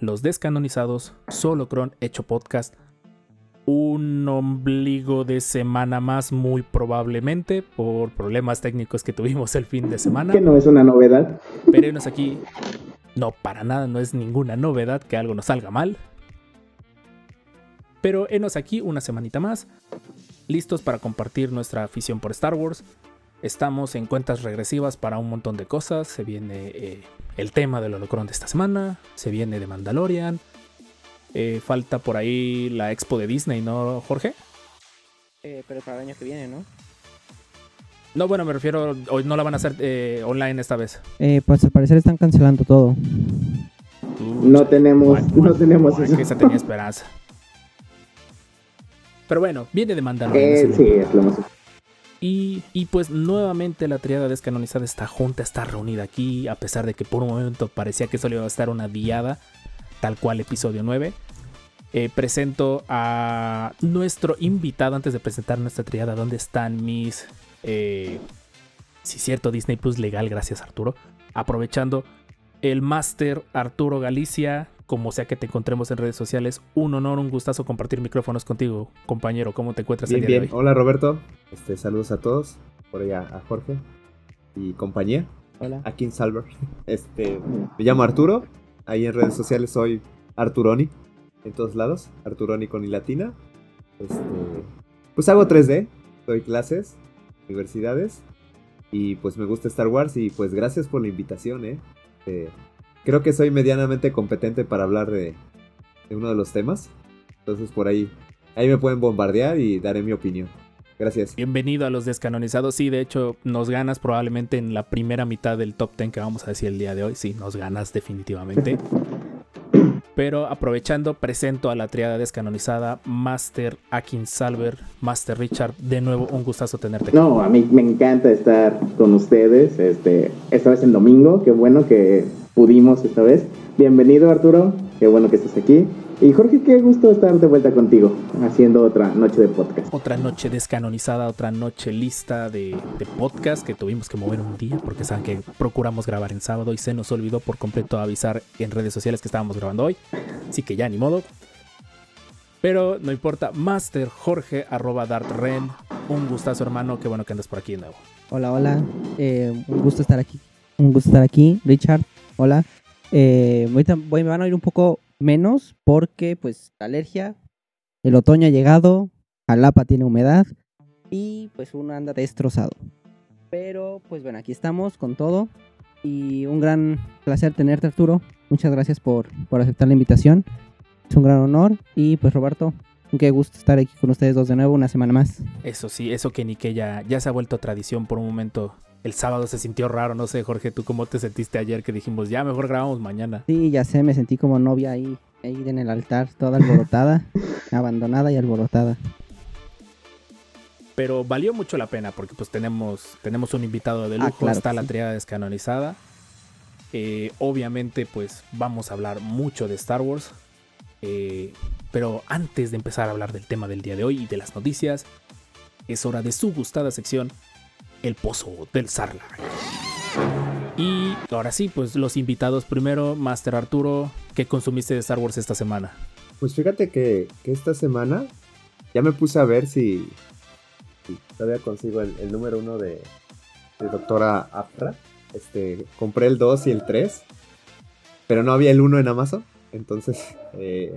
los descanonizados, solo cron hecho podcast. Un ombligo de semana más, muy probablemente, por problemas técnicos que tuvimos el fin de semana. Que no es una novedad. Pero enos aquí. No, para nada, no es ninguna novedad que algo nos salga mal. Pero enos aquí una semanita más, listos para compartir nuestra afición por Star Wars. Estamos en cuentas regresivas para un montón de cosas. Se viene eh, el tema del holocron de esta semana. Se viene de Mandalorian. Eh, falta por ahí la expo de Disney, ¿no, Jorge? Eh, pero para el año que viene, ¿no? No, bueno, me refiero, hoy no la van a hacer eh, online esta vez. Eh, pues al parecer están cancelando todo. No tenemos, no tenemos eso. que esa tenía esperanza. Pero bueno, viene de Mandalorian. Eh, sí, es lo más. Y, y pues nuevamente la triada descanonizada está junta, está reunida aquí, a pesar de que por un momento parecía que solo iba a estar una diada, tal cual episodio 9. Eh, presento a nuestro invitado antes de presentar nuestra triada. ¿Dónde están mis... Eh, sí, cierto, Disney Plus legal, gracias Arturo. Aprovechando el máster Arturo Galicia, como sea que te encontremos en redes sociales, un honor, un gustazo compartir micrófonos contigo, compañero. ¿Cómo te encuentras Bien, el día bien. de hoy? Hola Roberto. Este, saludos a todos. Por allá a Jorge y compañía. Hola. Aquí en Salver. Este, me llamo Arturo. Ahí en redes sociales soy Arturoni. En todos lados. Arturoni con y latina. Este, pues hago 3D. Doy clases. Universidades. Y pues me gusta Star Wars. Y pues gracias por la invitación, eh. Eh, creo que soy medianamente competente para hablar de, de uno de los temas. Entonces por ahí. Ahí me pueden bombardear y daré mi opinión. Gracias. Bienvenido a los descanonizados. Sí, de hecho, nos ganas probablemente en la primera mitad del top 10 que vamos a decir el día de hoy. Sí, nos ganas definitivamente. Pero aprovechando, presento a la triada descanonizada, Master Akin Salver, Master Richard. De nuevo, un gustazo tenerte aquí. No, a mí me encanta estar con ustedes. Este, esta vez en domingo. Qué bueno que pudimos esta vez. Bienvenido, Arturo. Qué bueno que estés aquí. Y Jorge, qué gusto estar de vuelta contigo, haciendo otra noche de podcast. Otra noche descanonizada, otra noche lista de, de podcast que tuvimos que mover un día porque saben que procuramos grabar en sábado y se nos olvidó por completo avisar en redes sociales que estábamos grabando hoy. Así que ya ni modo. Pero no importa, Master Jorge arroba Dartren. Un gustazo hermano, qué bueno que andas por aquí de nuevo. Hola, hola. Eh, un gusto estar aquí. Un gusto estar aquí, Richard. Hola. Eh, me van a oír un poco menos porque, pues, alergia. El otoño ha llegado. Jalapa tiene humedad. Y, pues, uno anda destrozado. Pero, pues, bueno, aquí estamos con todo. Y un gran placer tenerte, Arturo. Muchas gracias por, por aceptar la invitación. Es un gran honor. Y, pues, Roberto, qué gusto estar aquí con ustedes dos de nuevo una semana más. Eso sí, eso que ni que ya, ya se ha vuelto tradición por un momento. El sábado se sintió raro, no sé, Jorge, ¿tú cómo te sentiste ayer que dijimos, ya mejor grabamos mañana? Sí, ya sé, me sentí como novia ahí, ahí en el altar, toda alborotada, abandonada y alborotada. Pero valió mucho la pena porque pues tenemos, tenemos un invitado de Ah, lujo, claro está la sí. triada descanonizada. Eh, obviamente pues vamos a hablar mucho de Star Wars. Eh, pero antes de empezar a hablar del tema del día de hoy y de las noticias, es hora de su gustada sección, El Pozo del Sarlacc. Y ahora sí, pues los invitados primero, Master Arturo, ¿qué consumiste de Star Wars esta semana? Pues fíjate que, que esta semana ya me puse a ver si, todavía consigo el, número uno de, Doctora Afra. Este, compré el 2 y el 3, pero no había el 1 en Amazon. Entonces, eh,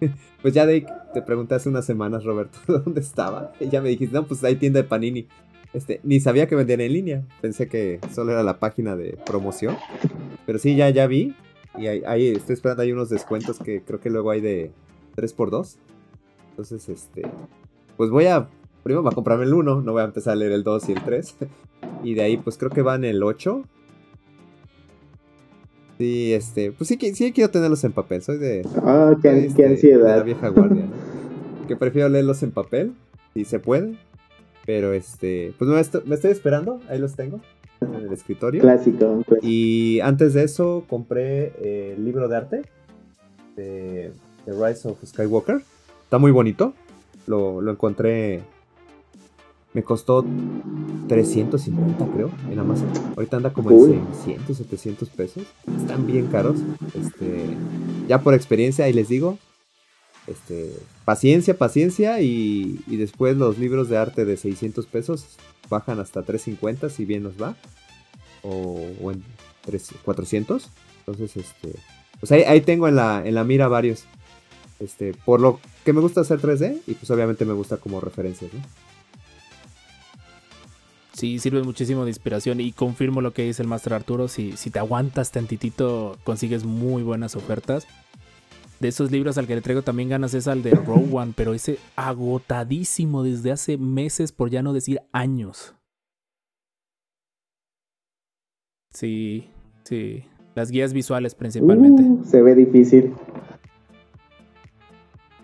pues ya de te pregunté hace unas semanas, Roberto, ¿dónde estaba? Y ya me dijiste, no, pues hay tienda de Panini. Este, ni sabía que vendían en línea. Pensé que solo era la página de promoción. Pero sí, ya, ya vi. Y ahí, ahí estoy esperando, hay unos descuentos que creo que luego hay de 3x2. Entonces, este. Pues voy a. Primero voy a comprarme el 1, no voy a empezar a leer el 2 y el 3. Y de ahí, pues creo que van el 8. Sí, este, pues sí, sí quiero tenerlos en papel. Soy de, Ah, qué, soy, qué este, de la ansiedad. vieja guardia, ¿no? que prefiero leerlos en papel, si se puede. Pero este, pues me estoy, me estoy esperando, ahí los tengo, en el escritorio. Clásico. clásico. Y antes de eso compré eh, el libro de arte de, de Rise of Skywalker. Está muy bonito. Lo, lo encontré. Me costó 350, creo, en Amazon. Ahorita anda como Cool. en 600, 700 pesos. Están bien caros. Este, ya por experiencia, ahí les digo. Este, paciencia, paciencia. Y, y después los libros de arte de 600 pesos bajan hasta 350 si bien nos va o, o en tres- 400. Entonces, este, pues ahí, ahí tengo en la, en la mira varios. Este, por lo que me gusta hacer 3D y pues obviamente me gusta como referencias, ¿no? Sí, sirve muchísimo de inspiración y confirmo lo que dice el Master Arturo, si, si te aguantas tantitito consigues muy buenas ofertas. De esos libros al que le traigo también ganas es al de One, pero ese agotadísimo desde hace meses, por ya no decir años. Sí, sí. Las guías visuales principalmente. Uh, se ve difícil.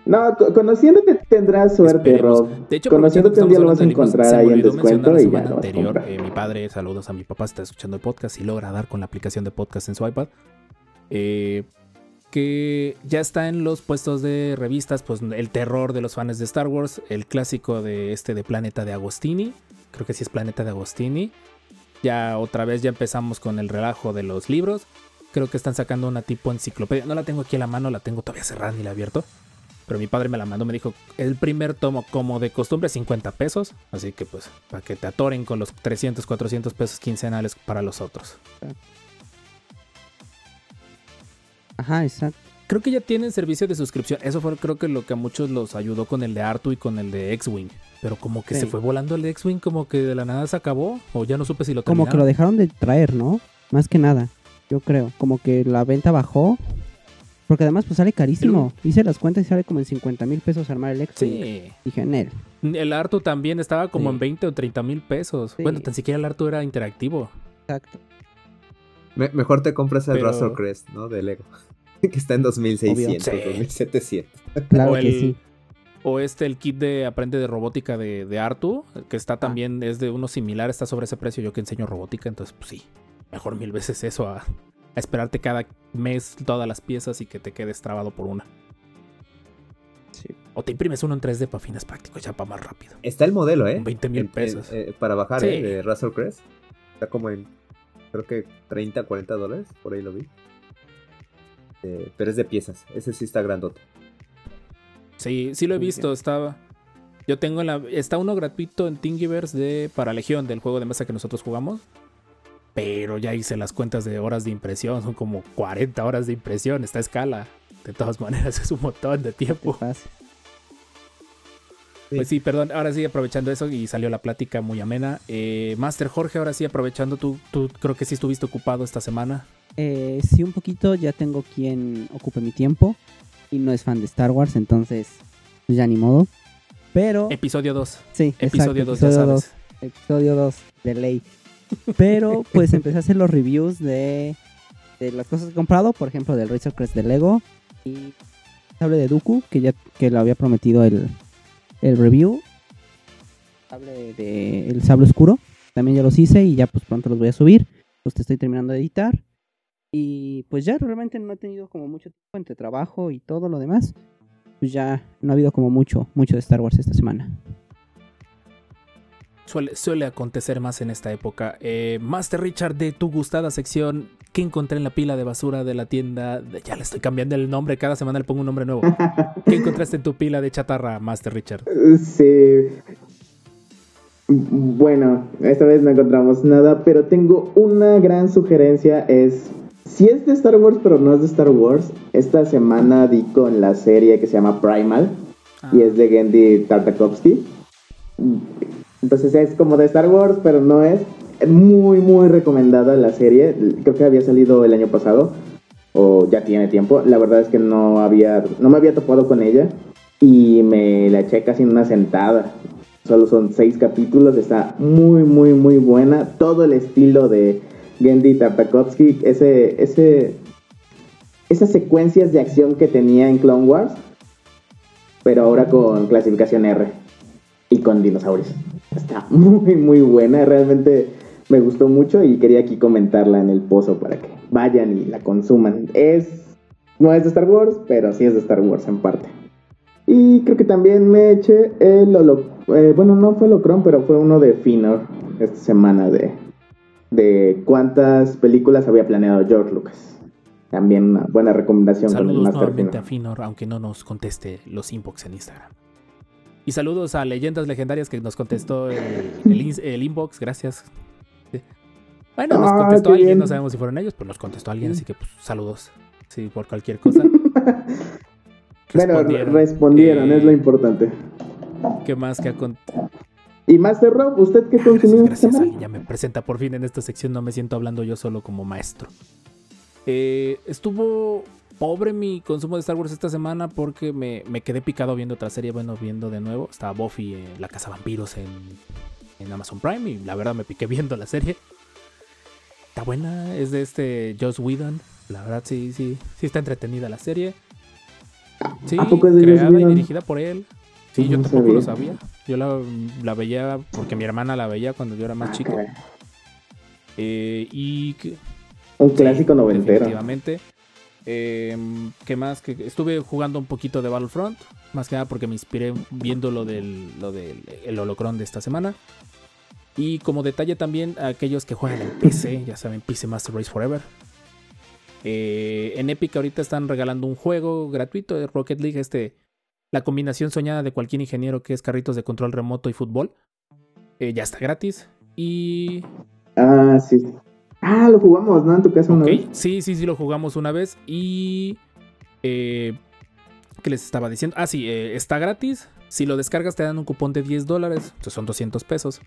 No, co- conociéndote tendrás suerte, Esperemos. Rob. De hecho, conociéndote un día lo vas a encontrar ahí en descuento y ya lo vas a eh, mi padre, saludos a mi papá, está escuchando el podcast y logra dar con la aplicación de podcast en su iPad. eh, que ya está en los puestos de revistas, pues el terror de los fans de Star Wars, el clásico de este de Planeta de Agostini, creo que sí es Planeta de Agostini. Ya otra vez ya empezamos con el relajo de los libros. Creo que están sacando una tipo enciclopedia. No la tengo aquí a la mano, la tengo todavía cerrada ni la abierto. Pero mi padre me la mandó, me dijo, el primer tomo como de costumbre 50 pesos. Así que pues, para que te atoren con los 300, 400 pesos quincenales para los otros. Ajá, exacto. Creo que ya tienen servicio de suscripción. Eso fue creo que lo que a muchos los ayudó con el de Artu y con el de X-Wing. Pero como que Sí. se fue volando el de X-Wing, como que de la nada se acabó. O ya no supe si lo Como que lo terminaron. dejaron de traer, ¿no? Más que nada, yo creo. Como que la venta bajó. Porque además pues sale carísimo. Hice las cuentas y sale como en 50 mil pesos armar el X-Wing. Sí. Dije, en él. El Artu también estaba como Sí. en 20 o 30 mil pesos. Sí. Bueno, tan siquiera el Artu era interactivo. Exacto. Me- mejor te compras el Pero- Russell Crest, ¿no? De Lego. que está en 2600, Obvio. Sí. 2700. Claro O que el- sí. O este, el kit de aprende de robótica de, de Artu, que está también, es de uno similar, está sobre ese precio. Yo que enseño robótica, entonces, pues sí, mejor mil veces eso a, a esperarte cada mes todas las piezas y que te quedes trabado por una. Sí. O te imprimes uno en 3D para fines prácticos, ya para más rápido. Está el modelo, ¿eh? Con 20 mil pesos. eh, para bajar, Sí. ¿eh? De Russell Crest. Está como en, creo que 30, 40 dólares. Por ahí lo vi. Eh, pero es de piezas. Ese sí está grandote. Sí, sí lo he visto, estaba... Yo tengo en la... Está uno gratuito en Thingiverse de, para Legión, del juego de mesa que nosotros jugamos. Pero ya hice las cuentas de horas de impresión, son como 40 horas de impresión, está a escala. De todas maneras, es un montón de tiempo. Sí. Pues sí, perdón, ahora sí aprovechando eso y salió la plática muy amena. Eh, Master Jorge, ahora sí aprovechando, tú, tú creo que sí estuviste ocupado esta semana. Eh, sí, un poquito. Ya tengo quien ocupe mi tiempo. Y no es fan de Star Wars, entonces pues ya ni modo. Pero... Episodio 2. sí, Episodio exacto, 2, ya sabes. dos. Episodio 2 de ley. Pero pues empecé a hacer los reviews de, de las cosas que he comprado, por ejemplo, del Razor Crest de Lego y sable de Dooku, que ya que lo había prometido el, el review. Sable de el sable oscuro, también ya los hice y ya pues pronto los voy a subir. Los estoy terminando de editar. Y pues ya realmente no he tenido como mucho tiempo entre trabajo y todo lo demás. Pues ya no ha habido como mucho, mucho de Star Wars esta semana. Suele, suele acontecer más en esta época. Eh, Master Richard, de tu gustada sección, ¿qué encontré en la pila de basura de la tienda? Ya le estoy cambiando el nombre, cada semana le pongo un nombre nuevo. ¿Qué encontraste en tu pila de chatarra, Master Richard? Sí. Bueno, esta vez no encontramos nada, pero tengo una gran sugerencia. Es, si es de Star Wars, pero no es de Star Wars, esta semana di con la serie que se llama Primal Ah, y es de Gendy Tartakovsky. Entonces es como de Star Wars, pero no es. Muy, muy recomendada la serie. Creo que había salido el año pasado. O ya tiene tiempo. La verdad es que no había. No me había topado con ella. Y me la eché casi en una sentada. Solo son seis capítulos. Está muy, muy, muy buena. Todo el estilo de, Gendy Tartakovsky, ese, ese, esas secuencias de acción que tenía en Clone Wars, pero ahora con clasificación R y con dinosaurios. Está muy, muy buena, realmente me gustó mucho y quería aquí comentarla en el pozo para que vayan y la consuman. Es, no es de Star Wars, pero sí es de Star Wars en parte. Y creo que también me eché el holo, eh, bueno, no fue Holocron, pero fue uno de Finor esta semana de, de cuántas películas había planeado George Lucas. También una buena recomendación el Saludos Master nuevamente Finor. a Finor, aunque no nos conteste los inbox en Instagram. Y saludos a Leyendas Legendarias que nos contestó el, el el inbox, gracias. Bueno, nos Ah, contestó qué alguien, bien. no sabemos si fueron ellos, pero nos contestó alguien, así que pues saludos. Sí, por cualquier cosa. Bueno, Respondieron. respondieron, Eh, es lo importante. ¿Qué más que ha con- Y Master Rob, ¿usted qué Gracias, consumió gracias. Alguien ya me presenta por fin en esta sección. No me siento hablando yo solo como maestro. Eh, estuvo pobre mi consumo de Star Wars esta semana porque me, me quedé picado viendo otra serie. Bueno, viendo de nuevo. Estaba Buffy, eh, La Casa Vampiros en, en Amazon Prime. Y la verdad me piqué viendo la serie. Está buena. Es de este Joss Whedon. La verdad, sí, sí. Sí está entretenida la serie. Sí, ¿A poco es de Joss creada y dirigida por él. Sí, yo tampoco lo sabía. Yo la, la veía porque mi hermana la veía cuando yo era más chico. Caray. Eh, y que- Un sí, clásico noventero. Definitivamente. Eh, ¿Qué más? Que estuve jugando un poquito de Battlefront. Más que nada porque me inspiré viendo lo del, lo del el holocron de esta semana. Y como detalle también, a aquellos que juegan en PC, ya saben, PC Master Race Forever. Eh, en Epic ahorita están regalando un juego gratuito de Rocket League, este, la combinación soñada de cualquier ingeniero que es carritos de control remoto y fútbol. Eh, ya está gratis. Y Ah, sí. Ah, lo jugamos, ¿no? En tu casa una vez. sí, sí, sí, lo jugamos una vez y... Eh, ¿Qué les estaba diciendo? Ah, sí, está gratis. Si lo descargas te dan un cupón de 10 dólares, entonces son 200 pesos.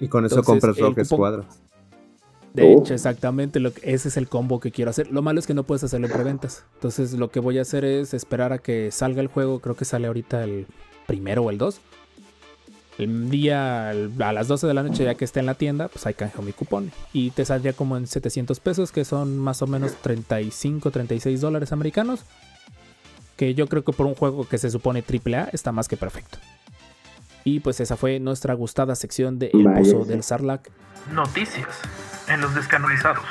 Y con eso Entonces, compras el Rock cupón- Squadron. De Oh. hecho, exactamente, lo que- ese es el combo que quiero hacer. Lo malo es que no puedes hacerlo en preventas. Entonces lo que voy a hacer es esperar a que salga el juego. Creo que sale ahorita el primero o el 2. El día el- a las 12 de la noche ya que esté en la tienda, pues ahí canjeo mi cupón. Y te saldría como en 700 pesos, que son más o menos 35, 36 dólares americanos. Que yo creo que por un juego que se supone AAA está más que perfecto. Y pues esa fue nuestra gustada sección de El Vaya, Pozo sí. del Sarlacc. Noticias en los descanonizados.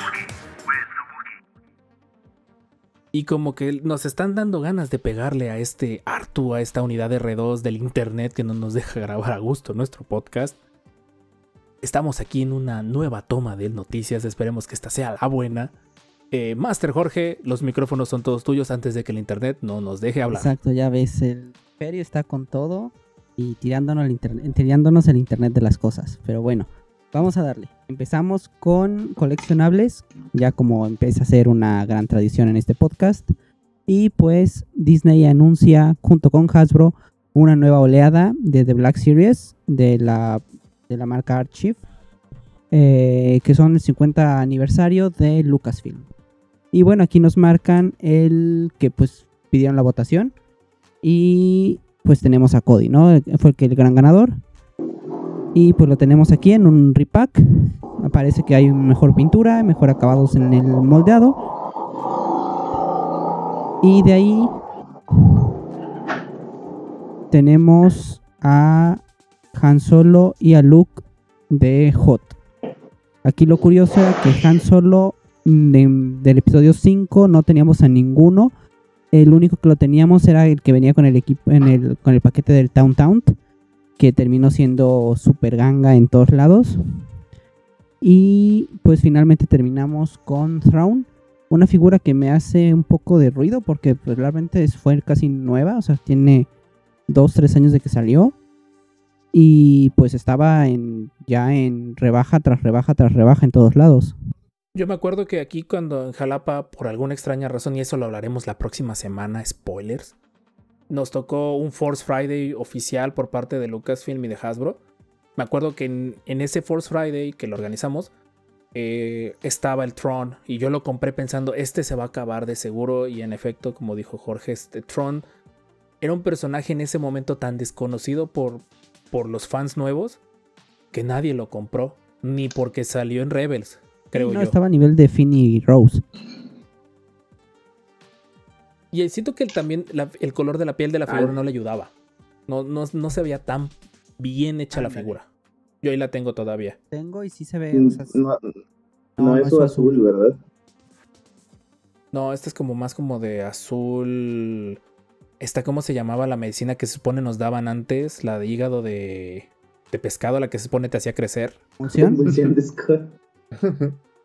Y como que nos están dando ganas de pegarle a este Artu, a esta unidad R2 del internet que no nos deja grabar a gusto nuestro podcast. Estamos aquí en una nueva toma de noticias, esperemos que esta sea la buena. Eh, Master Jorge, los micrófonos son todos tuyos antes de que el internet no nos deje hablar. Exacto, ya ves, el Ferio está con todo y tirándonos el, internet, tirándonos el internet de las cosas. Pero bueno, vamos a darle. Empezamos con coleccionables, ya como empieza a ser una gran tradición en este podcast. Y pues Disney anuncia junto con Hasbro una nueva oleada de The Black Series de la, de la marca Archive, eh, que son el 50 aniversario de Lucasfilm. Y bueno, aquí nos marcan el que pues pidieron la votación. Y pues tenemos a Cody, ¿no? Fue el, gran ganador. Y pues lo tenemos aquí en un repack. Aparece que hay mejor pintura, mejor acabados en el moldeado. Y de ahí tenemos a Han Solo y a Luke de Hot. Aquí lo curioso es que Han Solo de- del episodio 5 no teníamos a ninguno. El único que lo teníamos era el que venía con el equipo en el, con el paquete del Town Town, que terminó siendo super ganga en todos lados. Y pues finalmente terminamos con Thrawn, una figura que me hace un poco de ruido porque pues, realmente fue casi nueva, o sea, tiene 2, 3 años de que salió. Y pues estaba en, ya en rebaja tras rebaja tras rebaja en todos lados. Yo me acuerdo que aquí cuando en Jalapa, por alguna extraña razón, y eso lo hablaremos la próxima semana, spoilers, nos tocó un Force Friday oficial por parte de Lucasfilm y de Hasbro. Me acuerdo que en, ese Force Friday que lo organizamos, eh, estaba el Tron y yo lo compré pensando, este se va a acabar de seguro y en efecto, como dijo Jorge, este Tron era un personaje en ese momento tan desconocido por, por los fans nuevos que nadie lo compró, ni porque salió en Rebels. Creo no, yo. estaba a nivel de Finn y Rose. Y siento que también la- el color de la piel de la figura no le ayudaba. No, no, no se veía tan bien hecha la figura. Yo ahí la tengo todavía. Tengo y sí se ve. Mm, o sea, es- No, no, no, no es azul, ¿verdad? No, este es como más como de azul. Esta, ¿cómo se llamaba la medicina que se supone nos daban antes? La de hígado de, de pescado, la que se supone te hacía crecer. ¿Emulsión? Emulsión de Scott.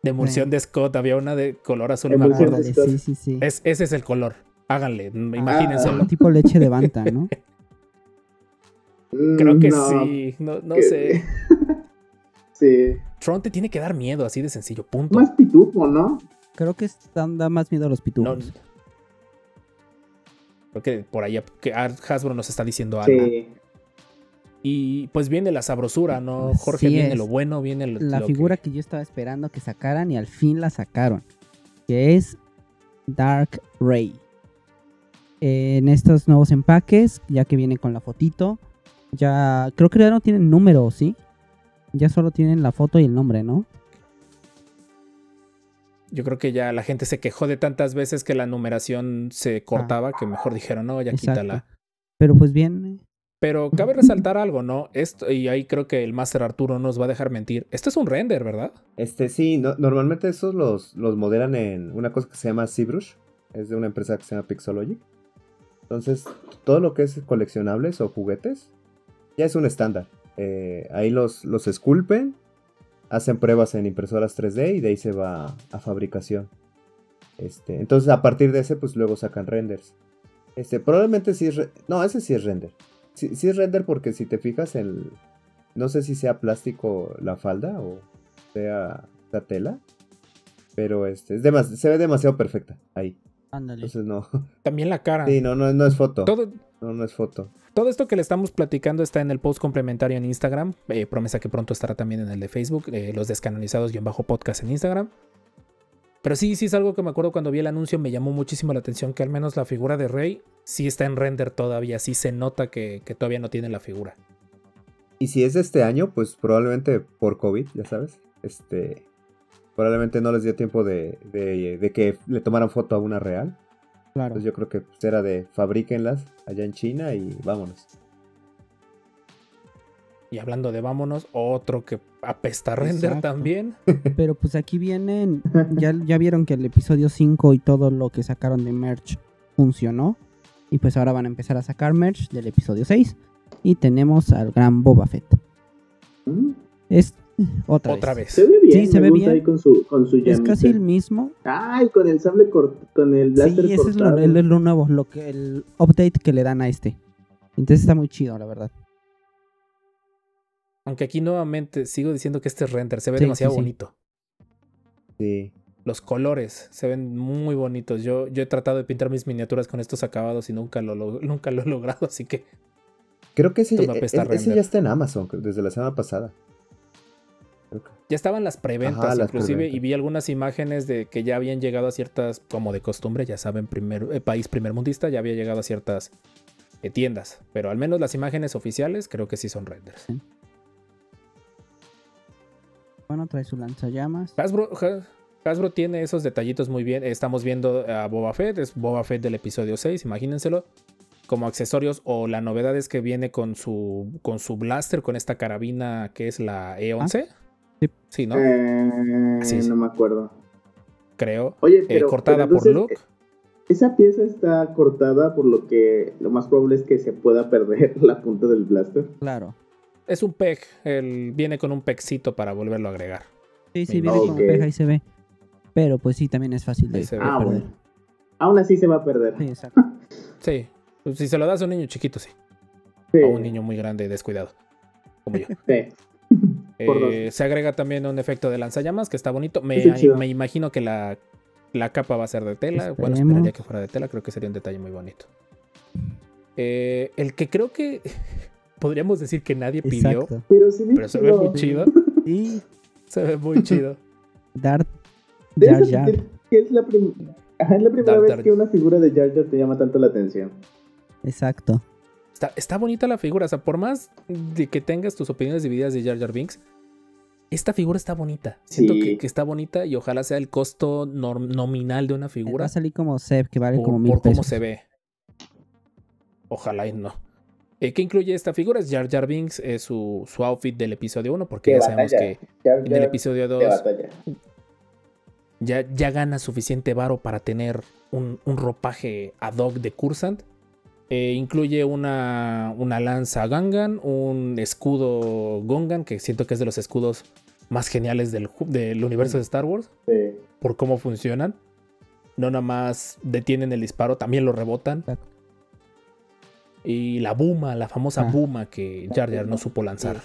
De emulsión de Scott, había una de color azul. me Emulsión acuerdo. de Scott. sí, sí, sí. Es, ese es el color. Háganle, imagínenselo. Ah. Tipo leche de banta, ¿no? Creo que No, sí, no, no que- sé. Sí. Tron te tiene que dar miedo, así de sencillo, punto. Más pitufo, ¿no? Creo que es- dan- da más miedo a los No, pitufos. creo que por ahí que Hasbro nos está diciendo algo. Sí. Y pues viene la sabrosura, ¿no? Jorge, viene lo bueno, viene lo, la lo figura que- que... yo estaba esperando que sacaran y al fin la sacaron. Que es Dark Ray. En estos nuevos empaques, ya que viene con la fotito, ya creo que ya no tienen número, ¿sí? Ya solo tienen la foto y el nombre, ¿no? Yo creo que ya la gente se quejó de tantas veces que la numeración se cortaba que mejor dijeron, no, ya Ah. Exacto. quítala. Pero pues bien, Pero cabe resaltar algo, ¿no? Esto, y ahí creo que el Master Arturo nos va a dejar mentir. Esto es un render, ¿verdad? Este sí, no- normalmente esos los, los modelan en una cosa que se llama ZBrush. Es de una empresa que se llama Pixologic. Entonces, todo lo que es coleccionables o juguetes ya es un estándar. Eh, ahí los, los esculpen, hacen pruebas en impresoras 3D y de ahí se va a fabricación. Este, entonces, a partir de ese, pues luego sacan renders. Este, probablemente sí es. No, ese sí es render. Sí, sí es render porque si te fijas en. No sé si sea plástico la falda o sea la tela. Pero este, es demas- se ve demasiado perfecta ahí. ándale. Entonces no. También la cara. Sí, no, no, no es foto. Todo, No, no es foto. todo esto que le estamos platicando está en el post complementario en Instagram. eh, promesa que pronto estará también en el de Facebook. eh, los descanonizados-podcast en Instagram. Pero sí, sí es algo que me acuerdo cuando vi el anuncio. Me llamó muchísimo la atención que al menos la figura de Rey sí está en render todavía. Sí se nota que, que todavía no tiene la figura. Y si es de este año, pues probablemente por COVID, ya sabes. Este. Probablemente no les dio tiempo de, de, de que le tomaran foto a una real. claro. Entonces yo creo que pues, era de fabríquenlas allá en China y vámonos. Y hablando de vámonos, otro que apesta a render Exacto. también. Pero pues aquí vienen, ya, ya vieron que el episodio 5 y todo lo que sacaron de merch funcionó. Y pues ahora van a empezar a sacar merch del episodio 6. Y tenemos al gran Boba Fett. Mm, Es otra, Otra vez. vez. Se ve bien, Sí, se me ve bien. ahí con su, con su Es casi el mismo. Ay, con el sable cort con el láser Sí, ese es lo, el- lo nuevo, lo que, el update que le dan a este. Entonces está muy chido, la verdad. Aunque aquí nuevamente sigo diciendo que este es render. Se ve Sí, demasiado sí, sí. bonito. Sí. Los colores se ven muy bonitos. Yo, yo he tratado de pintar mis miniaturas con estos acabados y nunca lo, lo- nunca lo he logrado. Así que Creo que ese, Esto me e- e- ese ya está en Amazon desde la semana pasada. Ya estaban las preventas, Ajá, las inclusive, preventas. y vi algunas imágenes de que ya habían llegado a ciertas, como de costumbre, ya saben, primer, eh, país primermundista, ya había llegado a ciertas eh, tiendas. Pero al menos las imágenes oficiales creo que sí son renders. Bueno, trae su lanzallamas. Hasbro, Ha- Hasbro tiene esos detallitos muy bien. Estamos viendo a Boba Fett, es Boba Fett del episodio 6, imagínenselo. Como accesorios, o la novedad es que viene con su, con su blaster, con esta carabina que es la E11. Sí. Sí, ¿no? Eh, es. No me acuerdo. Creo. Oye, Eh, pero, cortada pero por Luke. Esa pieza está cortada por lo que lo más probable es que se pueda perder la punta del blaster. Claro. Es un peg. El, viene con un pegcito para volverlo a agregar. Sí, sí, viene como Ok. peja y se ve. Pero pues sí, también es fácil de Ahí se ve. de Ah, perder. bueno. Aún así se va a perder. Sí, exacto. Sí. Pues, si se lo das a un niño chiquito, sí. Sí, A un niño muy grande y descuidado. Como yo. sí. Eh, se agrega también un efecto de lanzallamas que está bonito. Me, me imagino que la, la capa va a ser de tela. Bueno, esperaría que fuera de tela. Creo que sería un detalle muy bonito. Eh, el que creo que podríamos decir que nadie pidió. Pero sí pero se ve muy chido. Y Se ve muy chido. Darth Debes Jar Jar. es la, prim- Ajá, es la primera Dar- vez dar- que una figura de Jar Jar te llama tanto la atención. Exacto. Está, está bonita la figura. O sea, por más de que tengas tus opiniones divididas de Jar Jar Binks, esta figura está bonita. Siento Sí. que, que está bonita y ojalá sea el costo nominal de una Va figura a salir como Seb, que vale por, como mil por cómo se ve. Ojalá y no. Eh, ¿Qué incluye esta figura? Es Jar Jar Binks, es su, su outfit del episodio 1, porque ya sabemos que en el episodio qué 2 batalla. ya, ya gana suficiente varo para tener un, un ropaje ad hoc de Cursant. Eh, incluye una, una lanza Gangan, un escudo Gongan, que siento que es de los escudos más geniales del, del universo de Star Wars, Sí. por cómo funcionan. No nada más detienen el disparo, también lo rebotan. Exacto. Y la Buma, la famosa Ah. Buma que Jar Jar no supo lanzar.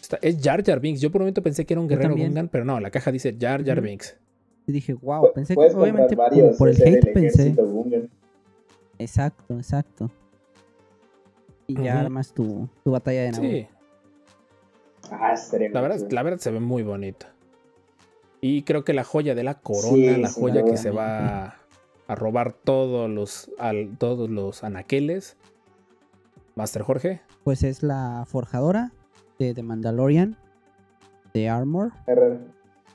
Está- es Jar Jar Binks. Yo por un momento pensé que era un guerrero. Gungan, pero no, la caja dice Jar Jar. Binks. Y dije, wow, pensé que obviamente varios, por el hate pensé. Exacto, exacto. Y ya armas tu, tu batalla de nave. Sí, Ah, la verdad, la verdad se ve muy bonita. Y creo que la joya de la corona, Sí, la joya que se va a robar todos los, al- todos los anaqueles. Master Jorge. Pues es la forjadora de The Mandalorian, de Armor Herrera.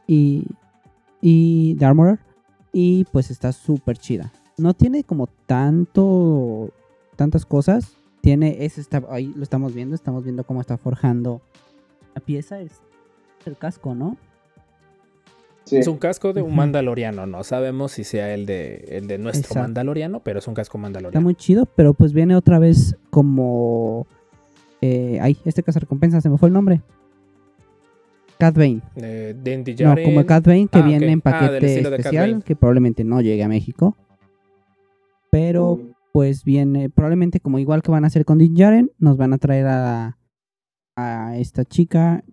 y, y de Armorer. Y pues está súper chida. No tiene como tanto, tantas cosas. Tiene, ese está, ahí lo estamos viendo, estamos viendo cómo está forjando la pieza. Es el casco, ¿no? Sí. Es un casco de un mandaloriano. No sabemos si sea el de, el de nuestro Exacto. mandaloriano, pero es un casco Está mandaloriano. muy chido, pero pues viene otra vez como... Eh, ay, este recompensa se me fue el nombre. Cat Bane. Eh, No, como Cat Bane que Ah, viene en Ah, paquete especial, que probablemente no llegue a México. Pero pues viene, probablemente como igual que van a hacer con Din Djarin, nos van a traer a, a esta chica,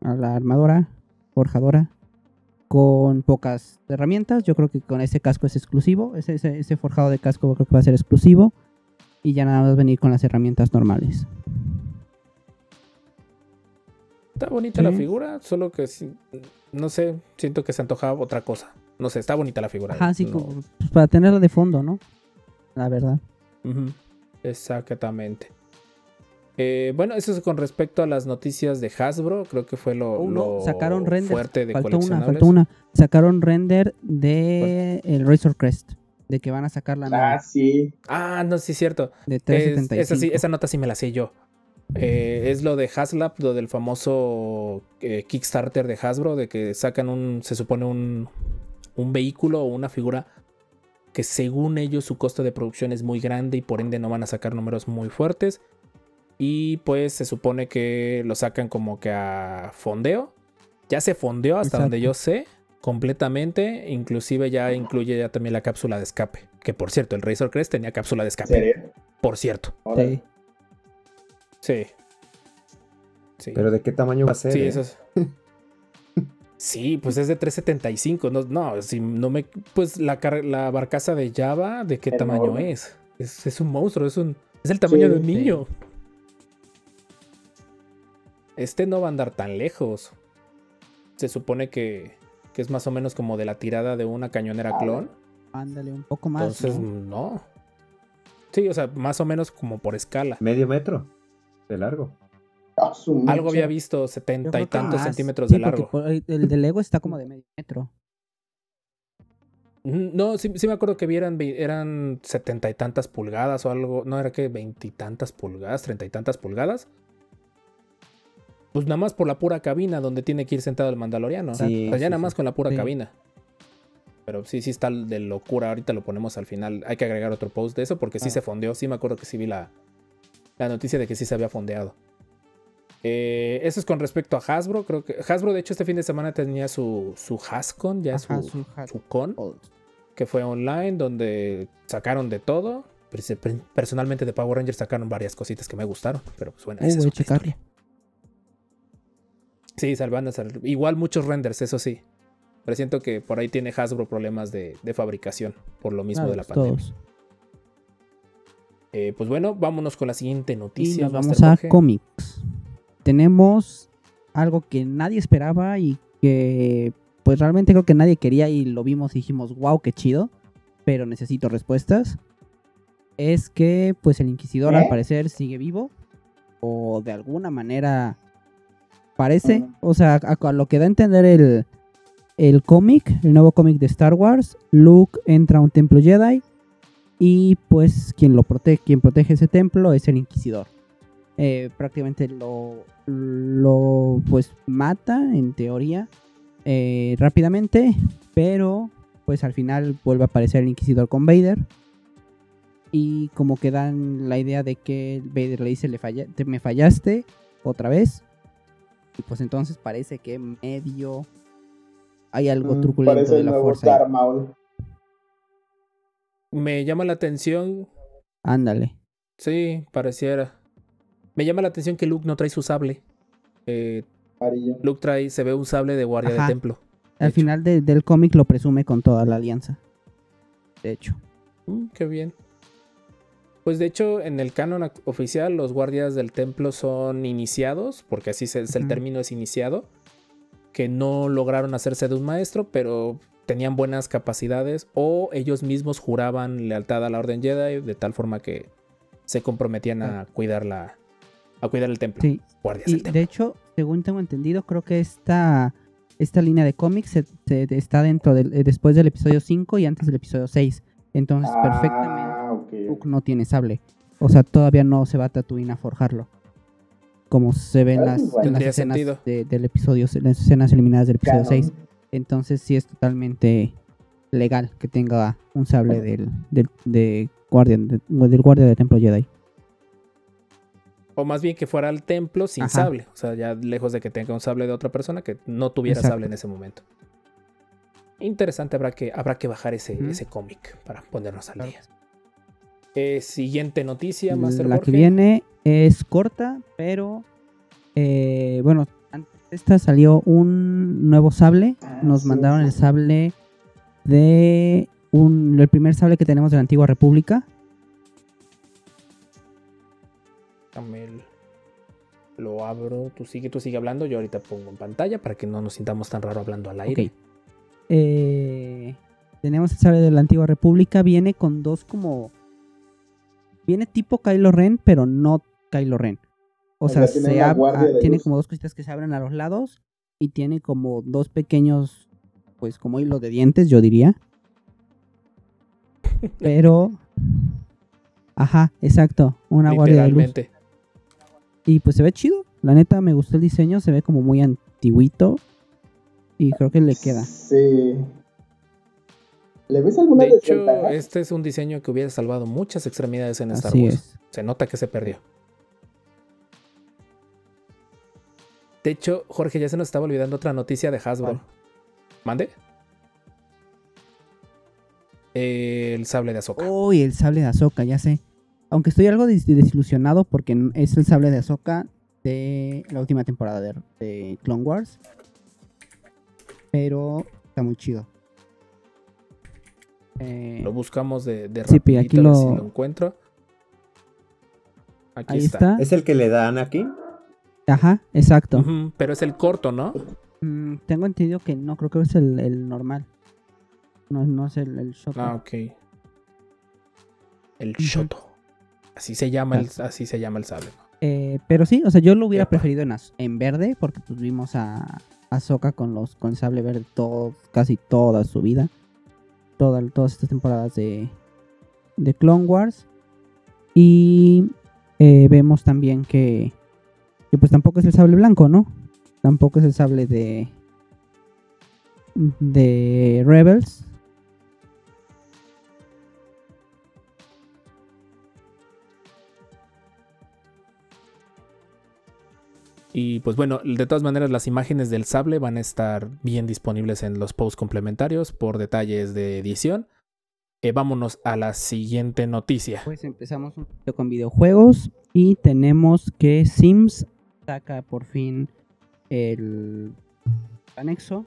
a la armadora, forjadora, con pocas herramientas. Yo creo que con ese casco es exclusivo, ese, ese, ese forjado de casco creo que va a ser exclusivo. Y ya nada más venir con las herramientas normales. Está bonita la figura, solo que no sé, siento que se antojaba otra cosa. No sé, está bonita la figura. Ajá, sí, no- pues, para tenerla de fondo, ¿no? La verdad. Exactamente. Eh, bueno, eso es con respecto a las noticias de Hasbro. Creo que fue lo, Oh, no, lo sacaron render. fuerte de faltó una, coleccionables. faltó una. Sacaron render de el Razor Crest. De que van a sacar la Ah, nueva sí. Ah, no, sí es cierto. de Es- 375. esa, sí- esa nota sí me la sé yo. Eh, es lo de Haslab, lo del famoso eh, Kickstarter de Hasbro, de que sacan un, se supone un, un vehículo o una figura que según ellos su costo de producción es muy grande y por ende no van a sacar números muy fuertes. Y pues se supone que lo sacan como que a fondeo. Ya se fondeó hasta Exacto. donde yo sé completamente. Inclusive ya incluye ya también la cápsula de escape. Que por cierto, el Razor Crest tenía cápsula de ¿En escape. serio? Por cierto. Sí. Sí. Sí. Pero ¿de qué tamaño va a ser? Sí, eh? eso es. Sí, pues es de 375. No, no, si no me. Pues la, car- la barcaza de Java, ¿de qué tamaño es? es? es un monstruo, es un. Es el tamaño Sí, de un sí. Este no va a andar tan lejos. Se supone que, que es más o menos como de la tirada de una cañonera clon. Ándale, un poco más. Entonces, ¿no? no. Sí, o sea, más o menos como por escala. Medio metro de largo. Algo había visto Yo 70 creo y tantos más. centímetros Sí, de largo. el de Lego está como de medio metro. No, sí, sí me acuerdo que vieran eran setenta y tantas pulgadas o algo. No, era que veintitantas pulgadas, treinta y tantas pulgadas. Pues nada más por la pura cabina donde tiene que ir sentado el mandaloriano. Sí, o sea, ya sí, nada más con la pura Sí. cabina. Pero sí, sí está de locura. Ahorita lo ponemos al final. Hay que agregar otro post de eso porque sí Ah. se fondeó. Sí me acuerdo que sí vi la, la noticia de que sí se había fondeado. Eh, eso es con respecto a Hasbro. Creo que Hasbro, de hecho, este fin de semana tenía su, su Hascon, ya Ajá, su, su has- su con Old. que fue online, donde sacaron de todo. Personalmente de Power Rangers sacaron varias cositas que me gustaron, pero pues bueno, Uh, esa es a. Sí, salvan a sal- Igual muchos renders, eso sí. Pero siento que por ahí tiene Hasbro problemas de, de fabricación por lo mismo Claro, de la pues, pandemia. todos. Eh, pues bueno, vámonos con la siguiente Y noticia. nos vamos a cómics. Tenemos algo que nadie esperaba y que pues realmente creo que nadie quería y lo vimos y dijimos, wow, qué chido, pero necesito respuestas. Es que pues el Inquisidor ¿Eh? al parecer sigue vivo o de alguna manera Parece, o sea, a, a lo que da a entender el, el cómic, el nuevo cómic de Star Wars, Luke entra a un templo Jedi y pues quien lo protege, quien protege ese templo es el Inquisidor. Eh, prácticamente lo, lo pues mata en teoría eh, rápidamente, pero pues al final vuelve a aparecer el Inquisidor con Vader y como que dan la idea de que Vader le dice le falla, te me fallaste otra vez y pues entonces parece que medio hay algo Mm, truculento parece de el la nuevo fuerza. ahí. Darth Maul. Me llama la atención. Ándale. Sí, pareciera. Me llama la atención que Luke no trae su sable. Eh, Amarillo. Luke trae, se ve un sable de guardia Ajá. de templo. Al final de- del cómic lo presume con toda la alianza. De hecho. Mm, qué bien. Pues de hecho, en el canon oficial, los guardias del templo son iniciados, porque así se- es el término es iniciado, que no lograron hacerse de un maestro, pero tenían buenas capacidades o ellos mismos juraban lealtad a la Orden Jedi de tal forma que se comprometían a cuidar la a cuidar el templo. Sí. Guardias Y del templo. de hecho, según tengo entendido, creo que esta, esta línea de cómics se- se- está dentro del, eh, después del episodio 5 y antes del episodio 6. Entonces, perfectamente, Luke no tiene sable. O sea, todavía no se va a Tatooine a forjarlo. Como se ve en las, en escenas de- del episodio, en las escenas eliminadas del episodio Canon. 6. Entonces sí es totalmente legal que tenga un sable del, del, de guardia, de- del guardia del templo Jedi. O más bien que fuera al templo sin Ajá. sable. O sea, ya lejos de que tenga un sable de otra persona que no tuviera Exacto. sable en ese momento. Interesante, habrá que, habrá que bajar ese, ese cómic para ponernos al Claro. día. Eh, siguiente noticia, Master La Jorge. que viene es corta, pero eh, bueno, antes de esta salió un nuevo sable. Ah, Nos sí, mandaron el sable de un, el primer sable que tenemos de la antigua república. Déjame el- Lo abro, tú sigue, tú sigue hablando, yo ahorita pongo en pantalla para que no nos sintamos tan raro hablando al aire. Eh, tenemos el sable de la antigua república. Viene con dos como. Viene tipo Kylo Ren, pero no Kylo Ren. O O sea, sea, tiene se ab- ah, de tiene luz. como dos cositas que se abren a los lados. Y tiene como dos pequeños. Pues como hilos de dientes, yo diría. Pero. Ajá, exacto. Una guardia de luz. Y pues se ve chido. La neta me gustó el diseño. Se ve como muy antiguito. Y creo que le queda. Sí. ¿Le ves alguna De hecho, desventaja? este es un diseño que hubiera salvado muchas extremidades en Star Así Wars. es. Se nota que se perdió. De hecho, Jorge, ya se nos estaba olvidando otra noticia de Hasbro. ¿Cuál? ¿Mande? El sable de Azoka. Uy, el sable de Ahsoka, ya sé. Aunque estoy algo des- desilusionado porque es el sable de Ahsoka de la última temporada de, de Clone Wars. Pero está muy chido. Eh, Lo buscamos de, de Sí, aquí rapidito, a ver lo- si lo encuentro. Aquí ahí está. está. ¿Es el que le da a Anakin? Ajá, exacto. Pero es el corto, ¿no? Mm, tengo entendido que no, creo que es el, el normal. No, no es el, el shot. Ah, ok. El Shoto. Así se llama el, así se llama el sable. Eh, pero sí, o sea, yo lo hubiera Epa. preferido en, en verde porque pues vimos a Ahsoka con los con sable verde todo, casi toda su vida. Toda, todas estas temporadas de, de Clone Wars. Y eh, vemos también que, que pues tampoco es el sable blanco, ¿no? Tampoco es el sable de de Rebels. Y pues bueno, de todas maneras las imágenes del sable van a estar bien disponibles en los posts complementarios por detalles de edición. Eh, vámonos a la siguiente noticia. Pues empezamos un poquito con videojuegos y tenemos que Sims saca por fin el anexo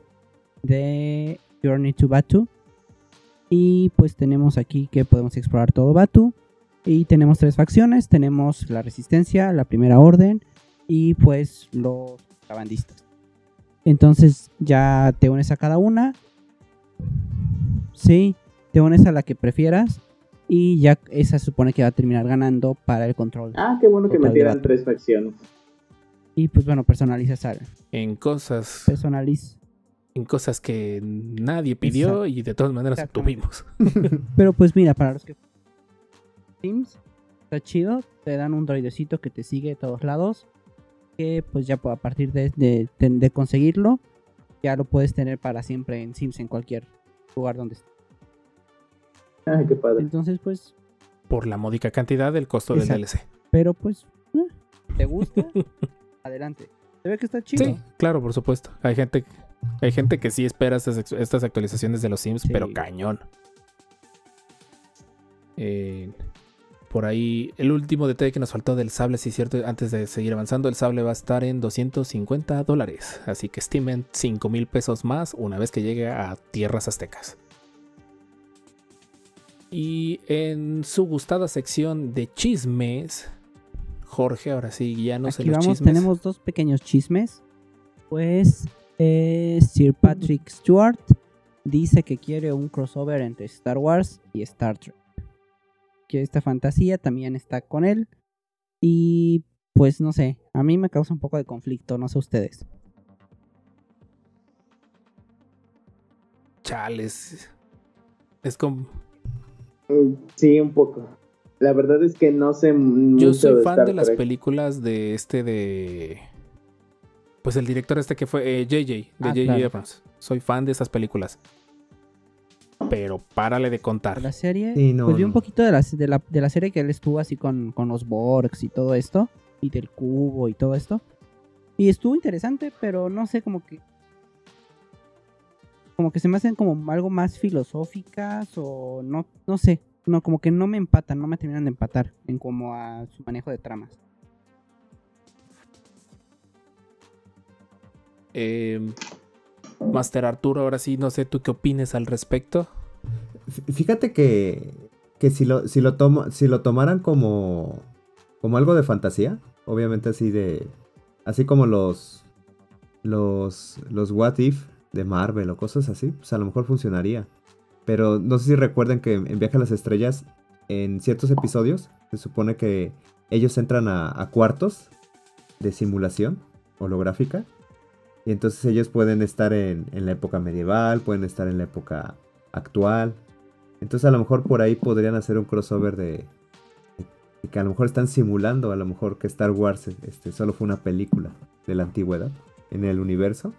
de Journey to Batu. Y pues tenemos aquí que podemos explorar todo Batu. Y tenemos tres facciones. Tenemos la Resistencia, la Primera Orden y pues los contrabandistas. Entonces ya te unes a cada una. Sí, te unes a la que prefieras. Y ya esa se supone que va a terminar ganando para el control. Ah, qué bueno que Total metieran debate. tres facciones. Y pues bueno, personalizas al. En cosas, Personaliz. en cosas que nadie pidió y de todas maneras obtuvimos. Pero pues mira, para los que. Sims, está chido. Te dan un droidecito que te sigue de todos lados. Que pues ya a partir de, de, de- de conseguirlo, ya lo puedes tener para siempre en Sims en cualquier lugar donde estés. Ah, qué padre. Entonces, pues. Por la módica cantidad del costo del. DLC. Pero pues. eh, ¿Te gusta? Adelante. Se ve que está chido. Sí, claro, por supuesto. Hay gente, hay gente que sí espera estas, estas actualizaciones de los Sims, Sí. pero cañón. Eh, por ahí, el último detalle que nos faltó del sable, sí es cierto, antes de seguir avanzando, el sable va a estar en 250 dólares. Así que estimen 5 mil pesos más una vez que llegue a tierras aztecas. Y en su gustada sección de chismes, Jorge, ahora sí, ya no sé Aquí los vamos, chismes. tenemos dos pequeños chismes. Pues eh, Sir Patrick Stewart dice que quiere un crossover entre Star Wars y Star Trek. Que esta fantasía también está con él. Y pues no sé, a mí me causa un poco de conflicto, no sé ustedes. Chales. Es como. Mm, Sí, un poco. La verdad es que no sé mucho Yo soy fan Star de las películas de este de. Pues el director este que fue eh, JJ, de Ah, JJ claro. Abrams. Soy fan de esas películas. Pero párale de contar. La serie, Sí, no, pues vi un poquito de la, de, la, de la serie que él estuvo así con, con los Borgs y todo esto. Y del cubo y todo esto. Y estuvo interesante, pero no sé, como que. Como que se me hacen como algo más filosóficas o no, no sé. No, como que no me empatan, no me terminan de empatar en como a su manejo de tramas. Eh, Master Arturo, ahora sí, no sé tú qué opines al respecto. Fí- Fíjate que, que si lo, si lo tomo, si lo tomaran como, como algo de fantasía, obviamente así de. Así como los. Los. Los What If de Marvel o cosas así, pues a lo mejor funcionaría. Pero no sé si recuerden que en Viaje a las Estrellas, en ciertos episodios, se supone que ellos entran a cuartos de simulación holográfica. Y entonces ellos pueden estar en, en la época medieval, pueden estar en la época actual. Entonces a lo mejor por ahí podrían hacer un crossover de, de que a lo mejor están simulando a lo mejor que Star Wars este, solo fue una película de la antigüedad en el universo.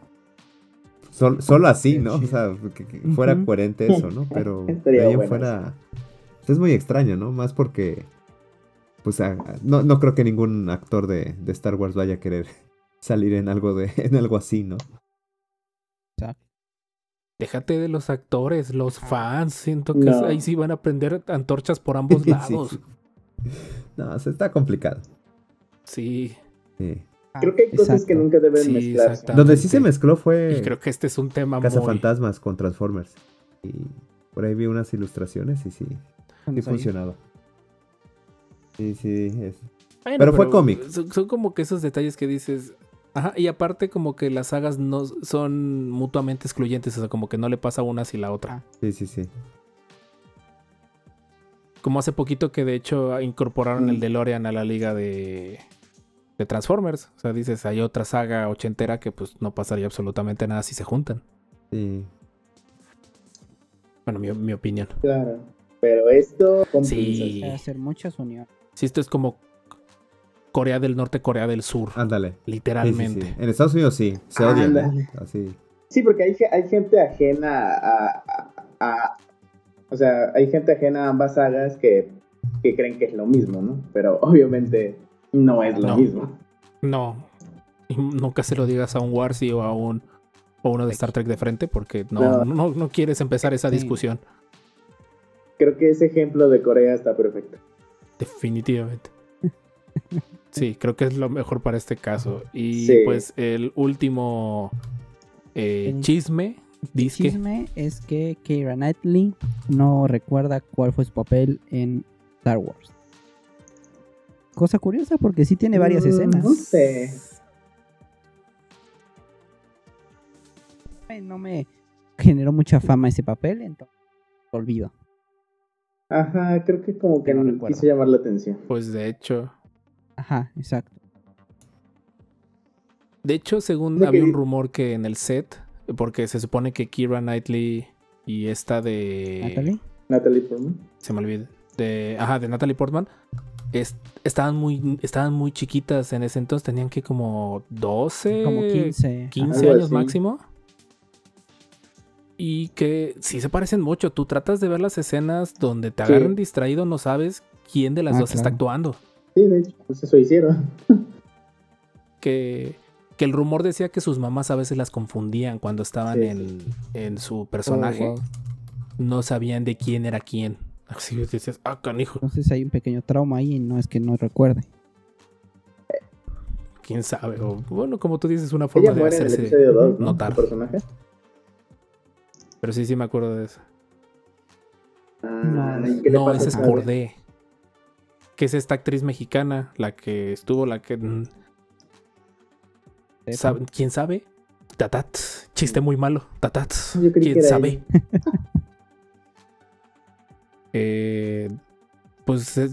Sol- solo así, ¿no? O sea, que, que fuera coherente eso, ¿no? Pero de ahí en fuera... Es muy extraño, ¿no? Más porque... Pues a- no, no creo que ningún actor de, de Star Wars vaya a querer salir en algo de en algo así, ¿no? Déjate de los actores, los fans. Siento que No. ahí sí van a prender antorchas por ambos Sí. lados. No, se está complicado. Sí. Sí. Creo que hay cosas que nunca deben Sí, mezclarse. Donde sí se mezcló fue Y creo que este es un tema Casa muy... Fantasmas con Transformers. Y por ahí vi unas ilustraciones y sí, sí funcionaba. Sí, sí. es- Bueno, Pero fue cómic. Son, son como que esos detalles que dices. Ajá, y aparte como que las sagas no son mutuamente excluyentes, o sea, como que no le pasa una sin la otra. Ah. Sí, sí, sí. Como hace poquito que de hecho incorporaron Mm. el DeLorean a la liga de, de Transformers. O sea, dices, hay otra saga ochentera que pues no pasaría absolutamente nada si se juntan. Sí. Bueno, mi, mi opinión. Claro. Pero esto con Sí. hacer muchas uniones. Si esto es como Corea del Norte, Corea del Sur, Ándale. Sí, sí, literalmente. sí. En Estados Unidos sí, se odian. Así. Sí, porque hay, hay gente ajena a, a- a- O sea, hay gente ajena a ambas sagas que, que creen que es lo mismo, ¿no? Pero obviamente no es lo No. mismo. No. Y nunca se lo digas a un Warsi o a un o uno de Star Trek de frente porque no, No. no, no quieres empezar esa Sí. discusión. Creo que ese ejemplo de Corea está perfecto. Definitivamente. Sí, creo que es lo mejor para este caso. Y Sí. pues el último eh, El- chisme El dice chisme es que Keira Knightley no recuerda cuál fue su papel en Star Wars. Cosa curiosa porque sí tiene varias Mm, escenas. No sé. No me generó mucha fama ese papel, entonces lo olvido. Ajá, creo que como que No no quiso llamar la atención. pues de hecho, Ajá, exacto. De hecho, según De había que- un rumor que en el set, porque se supone que Kira Knightley y esta de. Natalie. Natalie Portman. Se me olvida. De, ajá, de Natalie Portman. es- estaban, muy, estaban muy chiquitas en ese entonces. Tenían que como 12. Como 15. 15 Algo años así. máximo. Y que sí se parecen mucho. Tú tratas de ver las escenas donde te Sí. agarran distraído, no sabes quién de las Ah, dos está actuando. Sí, de hecho, pues eso hicieron. Que, que el rumor decía que sus mamás a veces las confundían cuando estaban Sí, en, en su personaje. Oh, wow. No sabían de quién era quién. Así que dices, ah, canijo, Entonces hay un pequeño trauma ahí y no es que no recuerde. quién sabe. O, bueno, como tú dices, una forma Ella de muere en el hacerse episodio 2, ¿no? notar. Su personaje. Pero sí, sí me acuerdo de eso. Ah, No, ¿y qué le No, esa es a Que es esta actriz mexicana, la que estuvo, la que... sabe- ¿Quién sabe? Tatat. Chiste muy malo. Tatat. ¿Quién sabe? Eh, pues eh,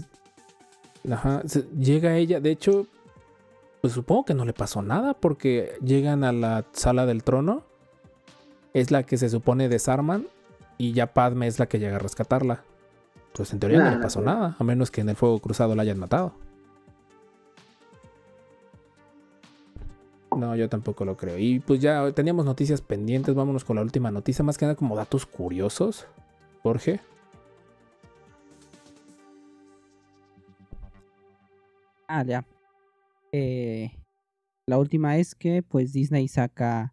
ajá, se- llega ella, de hecho, pues supongo que no le pasó nada porque llegan a la sala del trono, es la que se supone desarman y ya Padme es la que llega a rescatarla. Pues en teoría no le pasó nada, a menos que en el fuego cruzado la hayan matado. No, yo tampoco lo creo. Y pues ya teníamos noticias pendientes, vámonos con la última noticia, más que nada como datos curiosos. Jorge. Ah, ya. Eh, la última es que pues Disney saca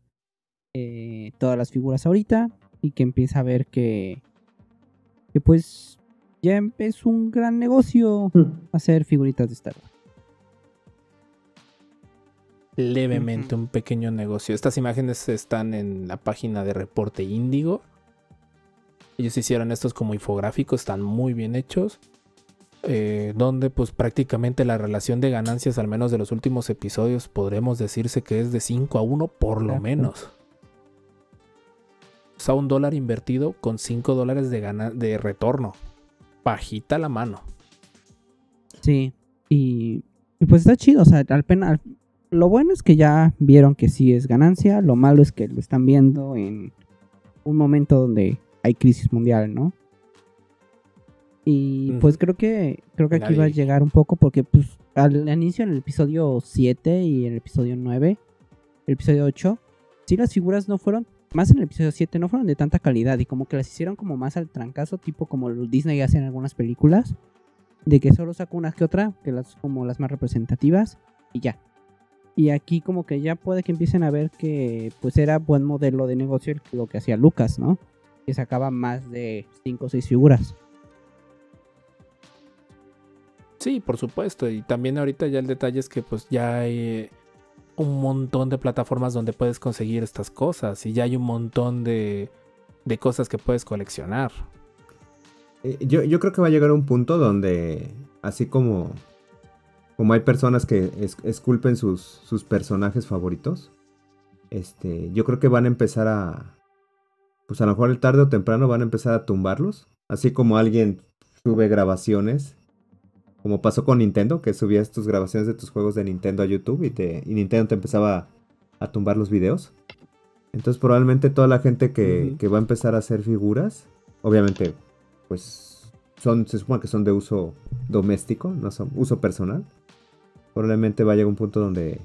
eh, todas las figuras ahorita y que empieza a ver que, que pues ya es un gran negocio Hmm. hacer figuritas de Star Wars. levemente un pequeño negocio. Estas imágenes están en la página de Reporte Índigo. Ellos hicieron estos como infográficos, están muy bien hechos. eh, donde pues prácticamente la relación de ganancias, al menos de los últimos episodios, podremos decirse que es de 5 a 1 por lo Exacto. menos. O sea, un dólar invertido con 5 dólares de, de retorno. Bajita la mano. Sí, y, y pues está chido, o sea, al pena, al- lo bueno es que ya vieron que sí es ganancia, lo malo es que lo están viendo en un momento donde hay crisis mundial, ¿no? Y pues creo que creo que aquí Nadie va a llegar un poco porque pues al inicio en el episodio 7 y en el episodio 9, el episodio 8, sí las figuras no fueron más en el episodio 7 no fueron de tanta calidad y como que las hicieron como más al trancazo, tipo como lo Disney hace en algunas películas de que solo saco unas que otra, que las como las más representativas y ya. Y aquí como que ya puede que empiecen a ver que pues era buen modelo de negocio lo que hacía Lucas, ¿no? Que sacaba más de 5 o 6 figuras. Sí, por supuesto. Y también ahorita ya el detalle es que pues ya hay eh, un montón de plataformas donde puedes conseguir estas cosas y ya hay un montón de, de cosas que puedes coleccionar. Eh, Yo, yo creo que va a llegar un punto donde, así como, como hay personas que es- esculpen sus, sus personajes favoritos, este, yo creo que van a empezar a, pues a lo mejor el tarde o temprano van a empezar a tumbarlos, así como alguien sube grabaciones, como pasó con Nintendo, que subías tus grabaciones de tus juegos de Nintendo a YouTube y, te, y Nintendo te empezaba a tumbar los videos. Entonces probablemente toda la gente que, va a empezar a hacer figuras, obviamente pues son, se supone que son de uso doméstico, no son uso personal. Probablemente va a llegar un punto donde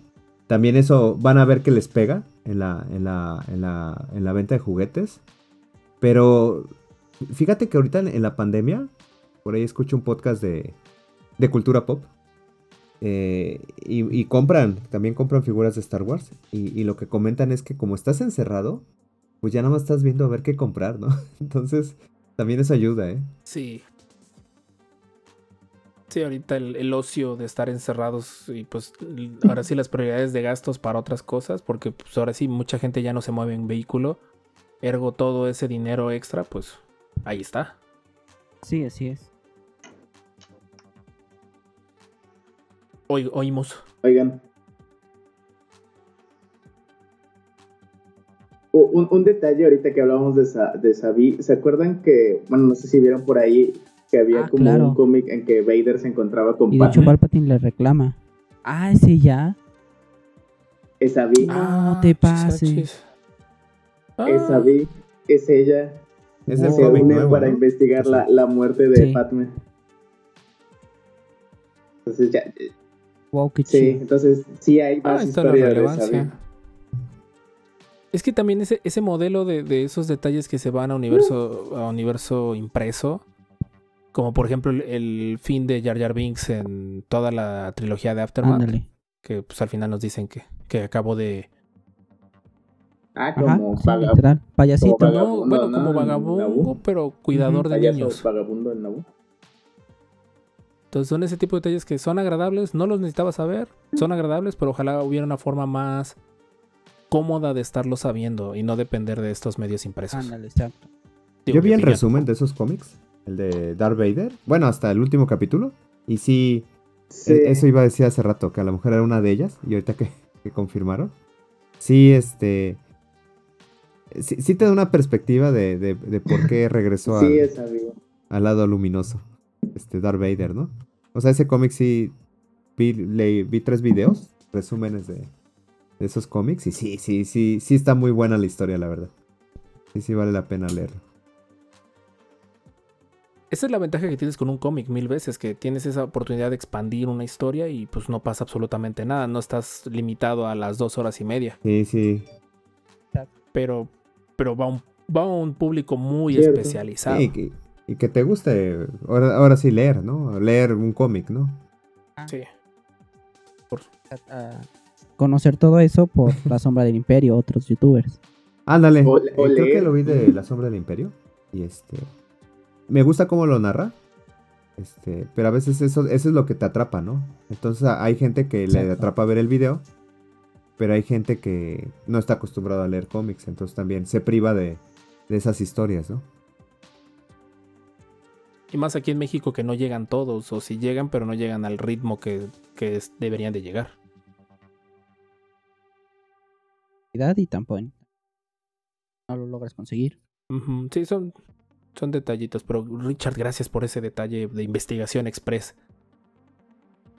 también eso van a ver que les pega en la, en la, en la, en la venta de juguetes. Pero fíjate que ahorita en, en la pandemia, por ahí escucho un podcast de, de cultura pop. eh, y, y compran, también compran figuras de Star Wars. Y, y lo que comentan es que como estás encerrado, pues ya nada más estás viendo a ver qué comprar, ¿no? Entonces, también eso ayuda, ¿eh? Sí. Sí, ahorita el, el ocio de estar encerrados y pues ahora sí las prioridades de gastos para otras cosas, porque pues ahora sí mucha gente ya no se mueve en vehículo, ergo todo ese dinero extra, pues ahí está. Sí, así es. Oí- oímos. Oigan. Un, un detalle ahorita que hablábamos de, Sa- de Sabi, ¿se acuerdan que, bueno, no sé si vieron por ahí que había Ah, como claro. un cómic en que Vader se encontraba con Y de hecho? Palpatine le reclama. Ah, ese ya. es Abby. No te pases. Ah, Es Abby. Es ella. Es el Se cómic une nuevo, para ¿no? investigar la, la muerte de Sí. Padme. Entonces ya, Wow, qué sí, chido. entonces sí hay Ah, más está la historia de relevancia. Es que también ese, ese modelo de, de esos detalles que se van a universo, a universo impreso, como por ejemplo el, el fin de Jar Jar Binks en toda la trilogía de Aftermath, Ándale. que pues al final nos dicen que, que acabó de... Ah, Ajá, como sí, vaga- literal. Payasito. como No, Vagabundo, bueno, ¿no? como En vagabundo, pero cuidador de payaso niños. vagabundo en Naboo. Entonces son ese tipo de detalles que son agradables, no los necesitaba saber, son agradables, pero ojalá hubiera una forma más cómoda de estarlo sabiendo y no depender de estos medios impresos. Ándale, exacto. Digo, Yo vi el resumen de esos cómics, el de Darth Vader, bueno, hasta el último capítulo, y sí, Sí. e- eso iba a decir hace rato, que a lo mejor era una de ellas, y ahorita que, que confirmaron, sí, este, sí, sí te da una perspectiva de, de, de por qué regresó al, Sí, es amigo. al lado luminoso, este Darth Vader, ¿no? O sea, ese cómic sí, vi, leí- vi tres videos, resúmenes de, de esos cómics, y sí, sí, sí, sí está muy buena la historia, la verdad. Sí, sí vale la pena leerlo. Esa es la ventaja que tienes con un cómic mil veces, que tienes esa oportunidad de expandir una historia y pues no pasa absolutamente nada, no estás limitado a las dos horas y media, Sí, sí, pero, pero va, a un, va un público muy Cierto. especializado. Sí, que- y que te guste, ahora, ahora sí leer, ¿no? Leer un cómic, ¿no? Sí. a conocer todo eso por La Sombra del Imperio, otros youtubers. Ándale, O- eh, o creo que lo vi de La Sombra del Imperio. Y este. Me gusta cómo lo narra. Este, pero a veces eso, eso es lo que te atrapa, ¿no? Entonces hay gente que le Exacto. atrapa ver el video. Pero hay gente que no está acostumbrado a leer cómics. Entonces también se priva de, de esas historias, ¿no? Y más aquí en México que no llegan todos, o si llegan, pero no llegan al ritmo que, que es- deberían de llegar. Y tampoco no lo logras conseguir. Ujú, Sí, son, son detallitos, pero Richard, gracias por ese detalle de investigación express.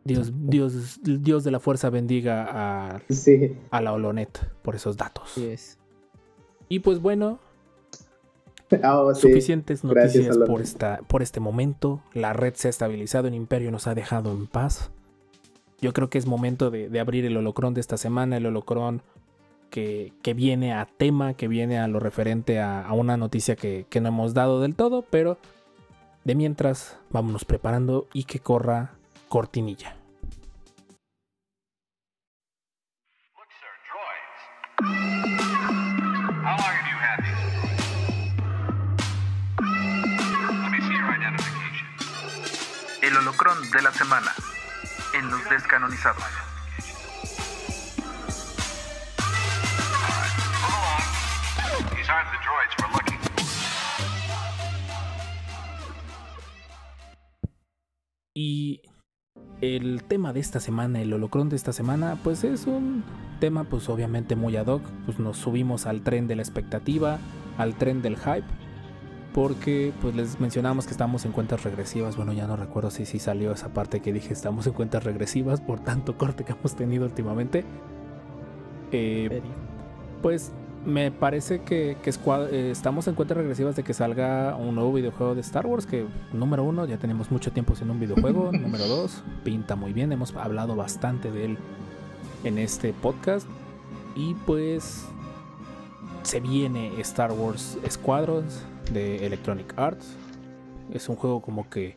Dios, Dios, Dios de la fuerza bendiga a, Sí. a la Olonet por esos datos. Es. Y pues bueno, oh, sí. suficientes noticias por, esta, por este momento. La red se ha estabilizado en Imperio nos ha dejado en paz. Yo creo que es momento de, de abrir el holocrón de esta semana, el holocrón que, que viene a tema, que viene a lo referente a, a una noticia que, que no hemos dado del todo, pero de mientras vámonos preparando y que corra cortinilla. El holocrón de la semana en los descanonizados. Y el tema de esta semana, el holocrón de esta semana, pues es un tema pues obviamente muy ad hoc, pues nos subimos al tren de la expectativa, al tren del hype, porque pues les mencionamos que estamos en cuentas regresivas, bueno ya no recuerdo si sí salió esa parte que dije estamos en cuentas regresivas por tanto corte que hemos tenido últimamente. Eh, pues me parece que, eh, estamos en cuentas regresivas de que salga un nuevo videojuego de Star Wars. Que, número uno, ya tenemos mucho tiempo sin un videojuego. número dos, pinta muy bien. Hemos hablado bastante de él en este podcast. Y pues se viene Star Wars Squadrons de Electronic Arts. Es un juego como que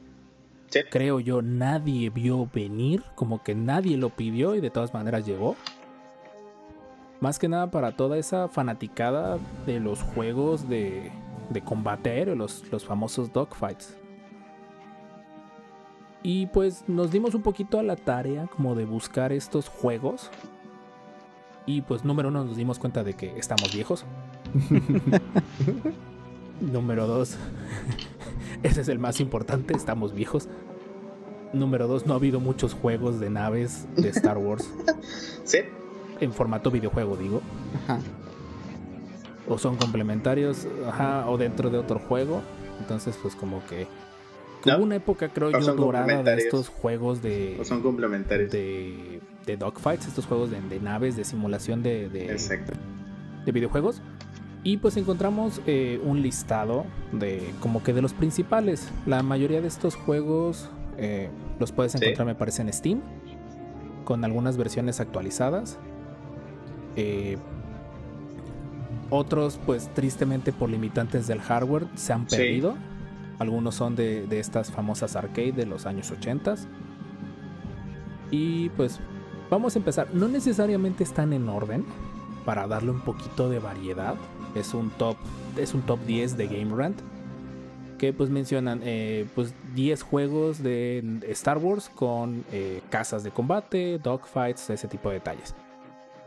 Sí. creo yo nadie vio venir, como que nadie lo pidió y de todas maneras llegó. Más que nada para toda esa fanaticada de los juegos de, de combate aéreo, los, los famosos dogfights. Y pues nos dimos un poquito a la tarea como de buscar estos juegos. Y pues número uno nos dimos cuenta de que estamos viejos. número dos, ese es el más importante, estamos viejos. Número dos, no ha habido muchos juegos de naves de Star Wars Sí. en formato videojuego, digo. Ajá. o son complementarios, ajá, o dentro de otro juego. Entonces, pues como que Hubo una época, creo yo, dorada de estos juegos de, O son complementarios. de, de dogfights, estos juegos de, de naves, de simulación de, de, Exacto. de videojuegos. Y pues encontramos eh, un listado de como que de los principales. La mayoría de estos juegos eh, los puedes Sí. encontrar, me parece, en Steam. Con algunas versiones actualizadas. Eh, otros, pues tristemente por limitantes del hardware, se han Sí. perdido. Algunos son de, de estas famosas arcade de los años 80. Y pues vamos a empezar. No necesariamente están en orden para darle un poquito de variedad. Es un top, es un top 10 de Game Rant. Que pues mencionan eh, pues 10 juegos de Star Wars con eh, casas de combate, dogfights, ese tipo de detalles.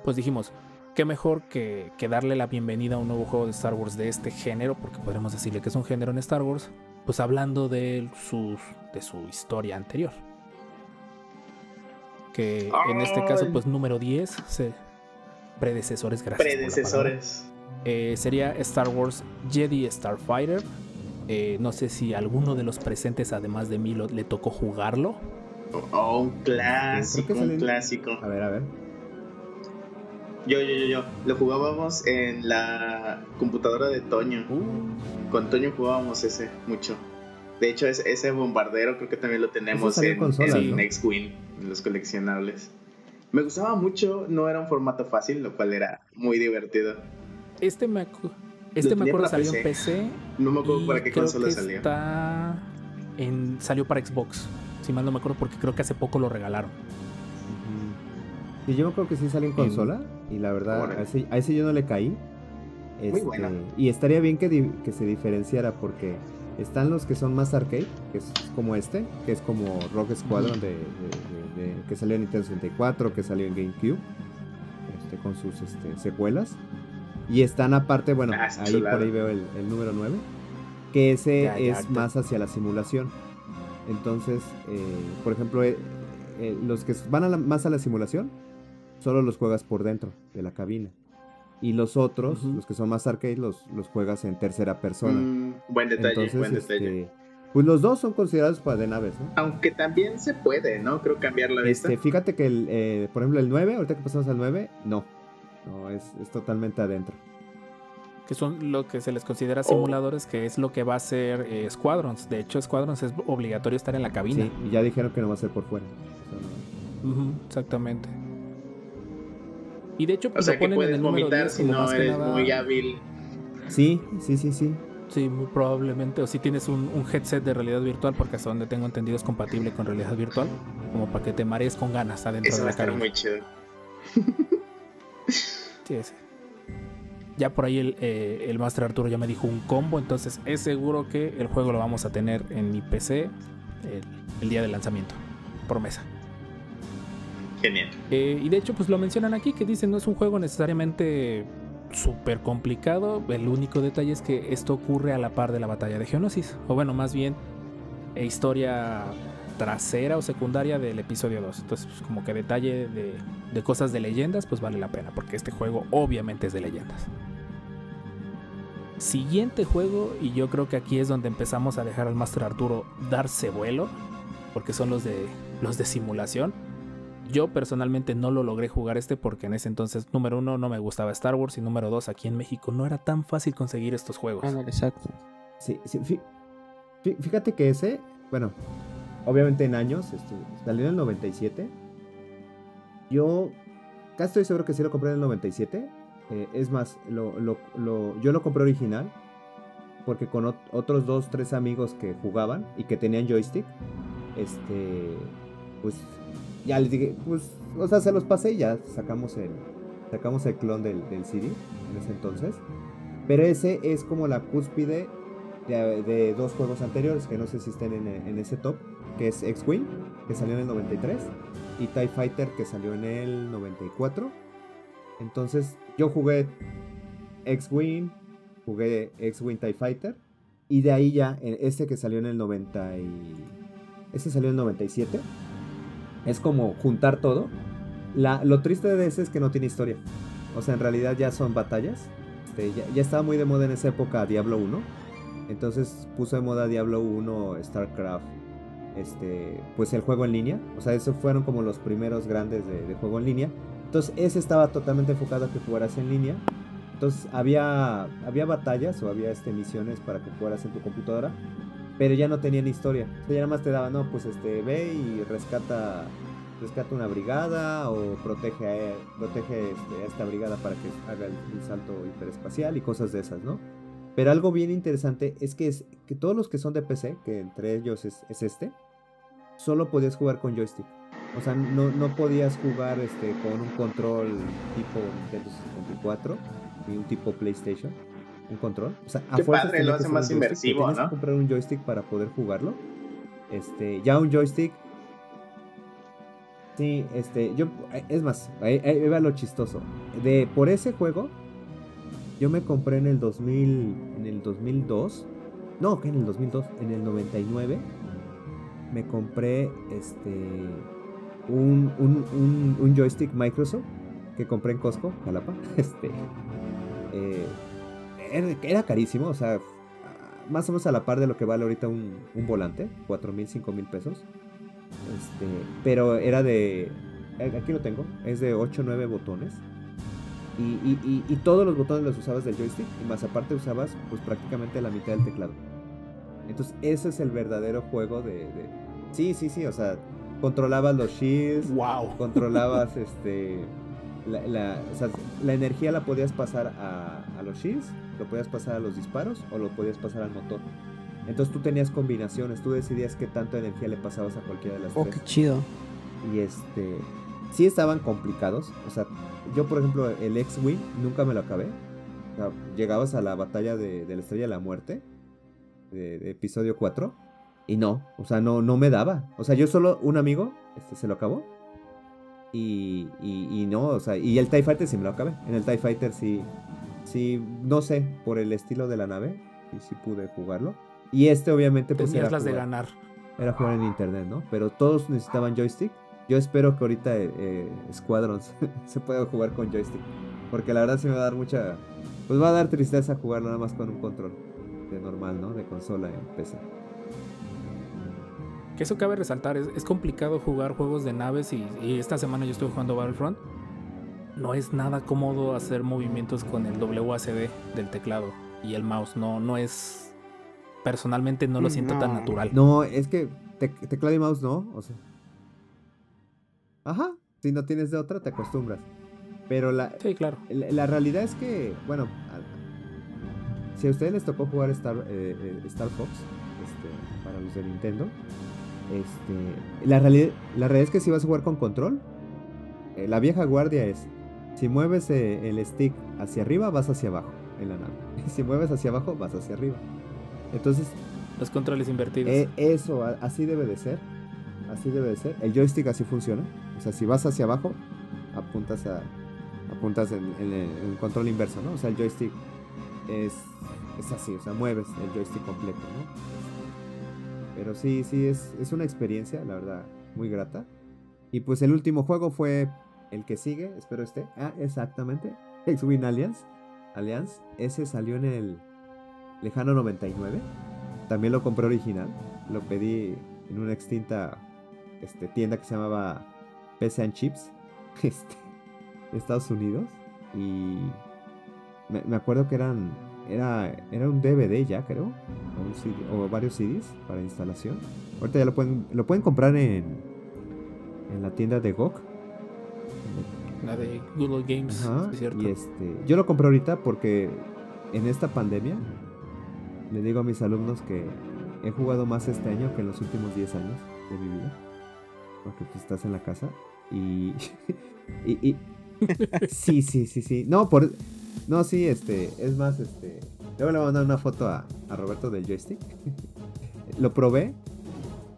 Pues dijimos, qué mejor que, que darle la bienvenida a un nuevo juego de Star Wars de este género, porque podremos decirle que es un género en Star Wars, pues hablando de, sus, de su historia anterior. Que en este caso, pues número 10, se- predecesores, gracias. Predecesores. Eh, sería Star Wars Jedi Starfighter. Eh, no sé si alguno de los presentes, además de mí, lo- le tocó jugarlo. Oh, un clásico, un clásico. A ver, a ver. Yo, yo, yo, yo. Lo jugábamos en la computadora de Toño. Uh, Con Toño jugábamos ese mucho. De hecho, ese, ese bombardero creo que también lo tenemos en en, consolas, en ¿no? X-Wing, en los coleccionables. Me gustaba mucho, no era un formato fácil, lo cual era muy divertido. este me, acu- este me acuerdo salió en PC. No me acuerdo y para qué creo consola que salió. Está en, salió para Xbox. Si mal no me acuerdo, porque creo que hace poco lo regalaron. Y yo creo que sí sale en consola. Y la verdad, a ese, a ese yo no le caí. Este, buena. Y estaría bien que, di- que se diferenciara porque están los que son más arcade, que es como este, que es como Rock Squadron de, de- de- de- que salió en Nintendo 64, que salió en GameCube, este, con sus este, secuelas. Y están aparte, bueno, Ah, ahí por ahí veo el, el número 9, que ese Ya, ya, es te- más hacia la simulación. Entonces, eh, por ejemplo, eh, eh, los que van a la- más a la simulación, solo los juegas por dentro de la cabina. Y los otros, los que son más arcade, los, los juegas en tercera persona. Mm, buen detalle, Entonces, buen detalle. este, pues los dos son considerados para de naves, ¿no? Aunque también se puede, ¿no? Creo cambiar la vista. Este, fíjate que, el, eh, por ejemplo, el 9, ahorita que pasamos al 9, no. No, es, es totalmente adentro. Que son lo que se les considera Oh. simuladores, que es lo que va a ser eh, Squadrons. De hecho, Squadrons es obligatorio estar en la cabina. Sí, y ya dijeron que no va a ser por fuera. O sea, no- Ujú, exactamente. Y de hecho, o pues, sea lo que ponen en puedes el número vomitar 10 si no eres nada- muy hábil. Sí, sí, sí, sí. Sí, muy probablemente. O si tienes un, un headset de realidad virtual, porque hasta donde tengo entendido es compatible con realidad virtual, como para que te marees con ganas adentro Eso de va a la estar muy chido. Sí, sí. Ya por ahí el, eh, el Master Arturo ya me dijo un combo, entonces es seguro que el juego lo vamos a tener en mi PC el, el día del lanzamiento. Promesa. Genial. Eh, y de hecho, pues lo mencionan aquí, que dicen no es un juego necesariamente súper complicado. El único detalle es que esto ocurre a la par de la batalla de Geonosis. O bueno, más bien, eh, historia trasera o secundaria del episodio 2. Entonces, pues, como que detalle de, de cosas de leyendas, pues vale la pena, porque este juego obviamente es de leyendas. Siguiente juego, y yo creo que aquí es donde empezamos a dejar al Master Arturo darse vuelo, porque son los de los de simulación. Yo personalmente no lo logré jugar este porque en ese entonces, número uno, no me gustaba Star Wars y número dos, aquí en México no era tan fácil conseguir estos juegos. Ándale, exacto. Sí, sí, fí- fí- fíjate que ese, bueno, obviamente en años, este, salió en el 97. Yo casi estoy seguro que sí lo compré en el 97. eh, es más, lo, lo- lo- yo lo compré original porque con ot- otros dos, tres amigos que jugaban y que tenían joystick, este, pues ya les dije, pues, o sea, se los pasé y ya sacamos el, sacamos el clon del, del CD en ese entonces. Pero ese es como la cúspide de, dos juegos anteriores que no sé si estén en, ese top, que es X-Wing, que salió en el 93, y TIE Fighter, que salió en el 94. Entonces yo jugué X-Wing, jugué X-Wing TIE Fighter, y de ahí ya, este que salió en el 90 y... Este salió en el 97. Es como juntar todo. La, lo triste de ese es que no tiene historia. O sea, en realidad ya son batallas. Este, ya, ya estaba muy de moda en esa época Diablo 1. Entonces puso de moda Diablo 1, StarCraft, este, pues el juego en línea. O sea, esos fueron como los primeros grandes de, de juego en línea. Entonces ese estaba totalmente enfocado a que jugaras en línea. Entonces había, había batallas o había este, misiones para que jugaras en tu computadora, pero ya no tenían historia. O sea, ya nada más te daban, no, pues este, ve y rescata, rescata una brigada o protege, a, protege este, esta brigada para que haga el, salto hiperespacial y cosas de esas, ¿no? Pero algo bien interesante es que, es que todos los que son de PC, que entre ellos es, es este, solo podías jugar con joystick. O sea, no, no podías jugar este, con un control tipo Nintendo 64 ni un tipo PlayStation. Un control. O sea, a Qué fuerzas padre, lo hace más inmersivo, ¿no? que comprar un joystick para poder jugarlo. Este, ya un joystick. Sí, este, yo, es más, ahí, ahí va lo chistoso. De, por ese juego, yo me compré en el 2000, en el 2002, no, que en el 2002, en el 99, me compré este un, un, un, un joystick Microsoft que compré en Costco, Jalapa. Este, eh, era, carísimo, o sea, más o menos a la par de lo que vale ahorita un, un volante, 4 mil, 5 mil pesos. Este, pero era de, aquí lo tengo, es de 8 o 9 botones. Y, y, y, y todos los botones los usabas del joystick y más aparte usabas pues prácticamente la mitad del teclado. Entonces ese es el verdadero juego de... de... Sí, sí, sí, o sea, controlabas los shields, ¡Wow! controlabas este... La, la, o sea, la energía la podías pasar a, a los shields, lo podías pasar a los disparos o lo podías pasar al motor. Entonces tú tenías combinaciones, tú decidías qué tanta energía le pasabas a cualquiera de las Oh, tres. qué chido. y este sí estaban complicados. O sea yo por ejemplo el X-Wing nunca me lo acabé. O sea, llegabas a la batalla de, de la estrella de la muerte de, de episodio 4 y no o sea no no me daba. O sea yo solo un amigo este se lo acabó. Y, y, y no o sea y el TIE Fighter sí me lo acabé. En el TIE Fighter sí sí no sé por el estilo de la nave y sí pude jugarlo y este obviamente pues Tenías era las de jugar- ganar. era jugar en internet, ¿no? Pero todos necesitaban joystick. Yo espero que ahorita eh, eh, Squadrons se pueda jugar con joystick. Porque la verdad sí me va a dar mucha... Pues va a dar tristeza jugarlo nada más con un control. De normal, ¿no? De consola en PC. Que eso cabe resaltar, es, es complicado jugar juegos de naves y, y esta semana yo estuve jugando Battlefront. No es nada cómodo hacer movimientos con el WACD del teclado y el mouse. No, no es. Personalmente no lo siento tan natural. No, es que te- teclado y mouse no. O sea... Ajá. Si no tienes de otra, te acostumbras. Pero la, Sí, claro. La, la realidad es que, bueno, si a ustedes les tocó jugar Star, eh, eh, Star Fox, este, para los de Nintendo, este, la, realidad, la realidad es que si vas a jugar con control, eh, la vieja guardia es, si mueves eh, el stick hacia arriba, vas hacia abajo en la nave. Si mueves hacia abajo, vas hacia arriba. Entonces, Los controles invertidos. eh, eso, así debe de ser. Así debe de ser. El joystick así funciona. O sea, si vas hacia abajo, apuntas a apuntas en, en el, en el control inverso, ¿no? O sea, el joystick es, es así, o sea, mueves el joystick completo, ¿no? Pero sí, sí, es, es una experiencia, la verdad, muy grata. Y pues el último juego fue el que sigue, espero esté. Ah, exactamente. X-Wing Alliance. Alliance. Ese salió en el lejano 99. También lo compré original. Lo pedí en una extinta este, tienda que se llamaba PC and Chips. Este, de Estados Unidos. Y me, acuerdo que eran. Era, era un DVD ya, creo. O, o varios CDs para instalación. Ahorita ya lo pueden, lo pueden comprar en, en la tienda de GOG. La de Google Games, Ajá, es cierto. Y este, yo lo compré ahorita porque en esta pandemia le digo a mis alumnos que he jugado más este año que en los últimos 10 años de mi vida. Porque pues estás en la casa y... y, y- sí, sí, sí, sí. No, por... No, sí, este, es más, este... Luego le voy a mandar una foto a, a Roberto del joystick. lo probé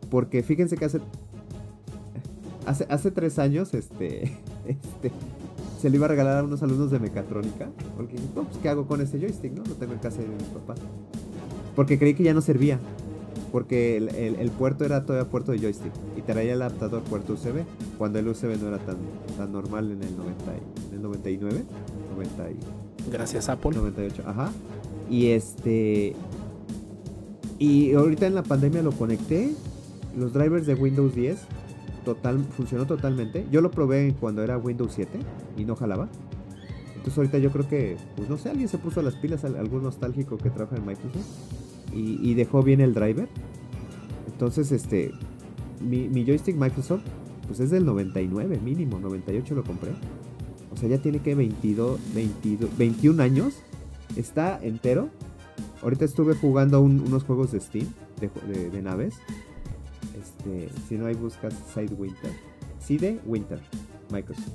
porque fíjense que hace... Hace, hace tres años, este, este, se le iba a regalar a unos alumnos de mecatrónica. Porque dije, no, pues, ¿qué hago con este joystick? No, lo tengo en casa de mis papás. Porque creí que ya no servía. Porque el, el- el puerto era todavía puerto de joystick. Y traía el adaptador puerto USB. Cuando el USB no era tan, tan normal en el, 90 y- en el 99. 90 y- Gracias, Apple. 98, ajá. Y este. Y ahorita en la pandemia lo conecté. Los drivers de Windows 10 total, funcionó totalmente. Yo lo probé cuando era Windows 7 y no jalaba. Entonces ahorita yo creo que, pues no sé, alguien se puso las pilas, algún nostálgico que trabaja en Microsoft y, y dejó bien el driver. Entonces, este, mi, joystick Microsoft, pues es del 99 mínimo, 98 lo compré. O sea, ya tiene que 22, 22 21 años. Está entero. Ahorita estuve jugando unos juegos de Steam, de, naves. Este, si no hay buscas Side Winter. Side Winter, Microsoft.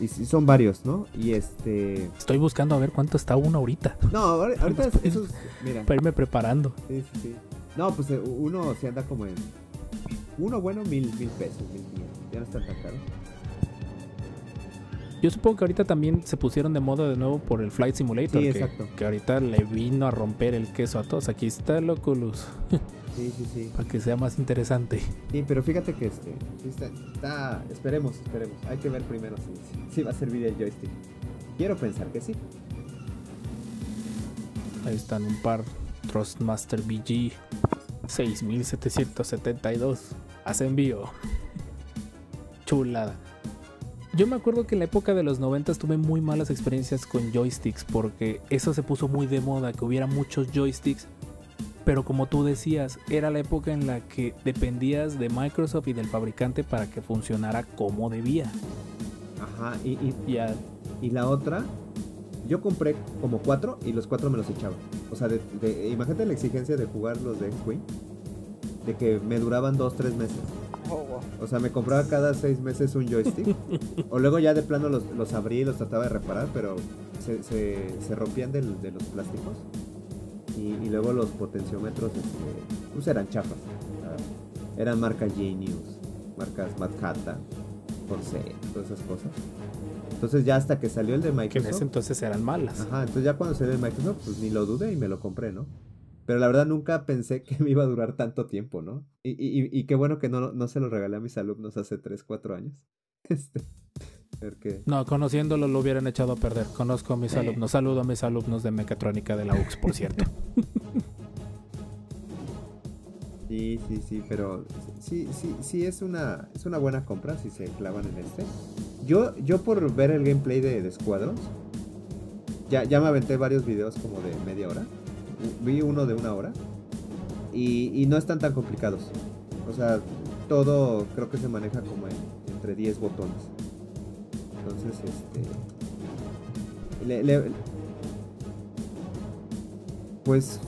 Y son varios, ¿no? Y este. Estoy buscando a ver cuánto está uno ahorita. No, ahorita esos. Mira. Para irme preparando. Sí, sí, sí. No, pues eh, uno se anda como en. Uno bueno, mil, mil pesos, mil. Ya no están tan caros. Yo supongo que ahorita también se pusieron de moda de nuevo por el Flight Simulator. Sí, que, exacto. que ahorita le vino a romper el queso a todos. Aquí está el Oculus. Sí, sí, sí. Para que sea más interesante. Sí, pero fíjate que este, está, está, Esperemos, esperemos. Hay que ver primero si, si, si va a servir el joystick. Quiero pensar que sí. Ahí están un par. Trustmaster BG 6772. Hace envío. Chulada. Yo me acuerdo que en la época de los 90 tuve muy malas experiencias con joysticks porque eso se puso muy de moda, que hubiera muchos joysticks. Pero como tú decías, era la época en la que dependías de Microsoft y del fabricante para que funcionara como debía. Ajá, y, y, Ya. y la otra, yo compré como cuatro y los cuatro me los echaba. O sea, de, de- imagínate la exigencia de jugar los de X-Wing, de que me duraban dos, tres meses. O sea, me compraba cada seis meses un joystick. o luego ya de plano los, los abrí y los trataba de reparar, pero se, se- se rompían del- de los plásticos. Y, y luego los potenciómetros este, pues eran chafas. Sea, eran marcas Genius, marcas Manhattan, Corsair, todas esas cosas. Entonces ya hasta que salió el de Que en Microsoft. ese entonces eran malas. Ajá, entonces ya cuando salió el Microsoft, pues ni lo dudé y me lo compré, ¿no? Pero la verdad nunca pensé que me iba a durar tanto tiempo, ¿no? Y, y, y qué bueno que no, no se lo regalé a mis alumnos hace 3, 4 años. Este, No, conociéndolo lo hubieran echado a perder. Conozco a mis Sí. alumnos. Saludo a mis alumnos de mecatrónica de la UX, por cierto. Sí, sí, sí, pero sí, sí, sí es una, es una buena compra si se clavan en este. Yo, yo por ver el gameplay de, de Squadrons, ya, ya me aventé varios videos como de media hora. Vi uno de una hora. Y, y no están tan complicados. O sea, todo creo que se maneja como en- entre 10 botones. Entonces, este... le- le- pues...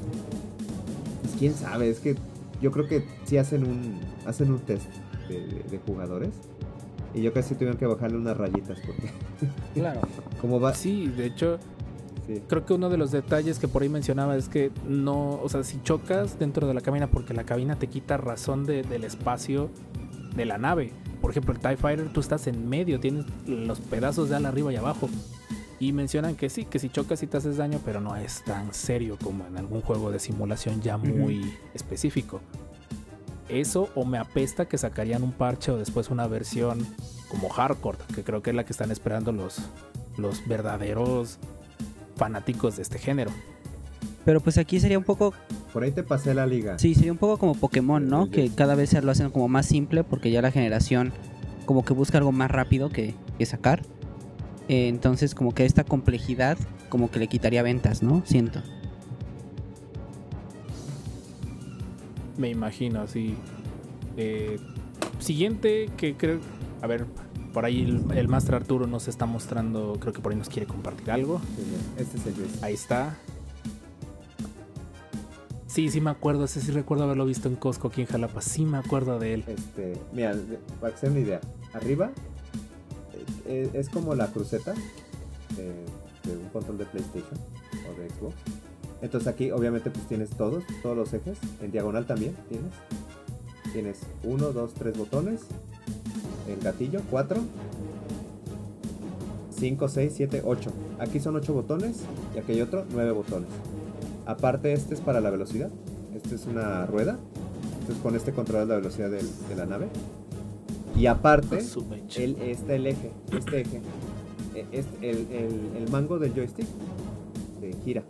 Pues quién sabe, es que yo creo que sí hacen un, hacen un test de, de- de jugadores. Y yo casi tuvieron que bajarle unas rayitas porque Claro. como va... Sí, de hecho, sí. creo que uno de los detalles que por ahí mencionaba es que no, o sea, si chocas dentro de la cabina, porque la cabina te quita razón de- del espacio de la nave. Por ejemplo, el TIE Fighter, tú estás en medio, tienes los pedazos de ala arriba y abajo. Y mencionan que sí, que si chocas y te haces daño, pero no es tan serio como en algún juego de simulación ya muy específico. Eso o me apesta que sacarían un parche o después una versión como hardcore, que creo que es la que están esperando los, los verdaderos fanáticos de este género. Pero pues aquí sería un poco, Por ahí te pasé la liga. sí, sería un poco como Pokémon, ¿no? Sí, Que sí. cada vez se lo hacen como más simple porque ya la generación como que busca algo más rápido que, que sacar. Eh, entonces como que esta complejidad como que le quitaría ventas, ¿no? Siento. Me imagino así. Eh, siguiente que creo... A ver, por ahí el, el Master Arturo nos está mostrando, creo que por ahí nos quiere compartir algo. Sí, Este es el joystick. Ahí está. Sí, sí me acuerdo, ese sí recuerdo haberlo visto en Costco aquí en Jalapa. Sí me acuerdo de él. Este, mira, para que se den una idea, arriba eh, eh, es como la cruceta de, un control de PlayStation o de Xbox. Entonces aquí obviamente pues tienes todos, todos los ejes, en diagonal también tienes. Tienes uno, dos, tres botones, el gatillo, cuatro, cinco, seis, siete, ocho. Aquí son ocho botones y aquí hay otro, nueve botones. Aparte este es para la velocidad, este es una rueda, entonces con este controlas la velocidad del- de la nave. Y aparte, mecha. el, este el eje, este eje, este- el, el- el mango del joystick se gira.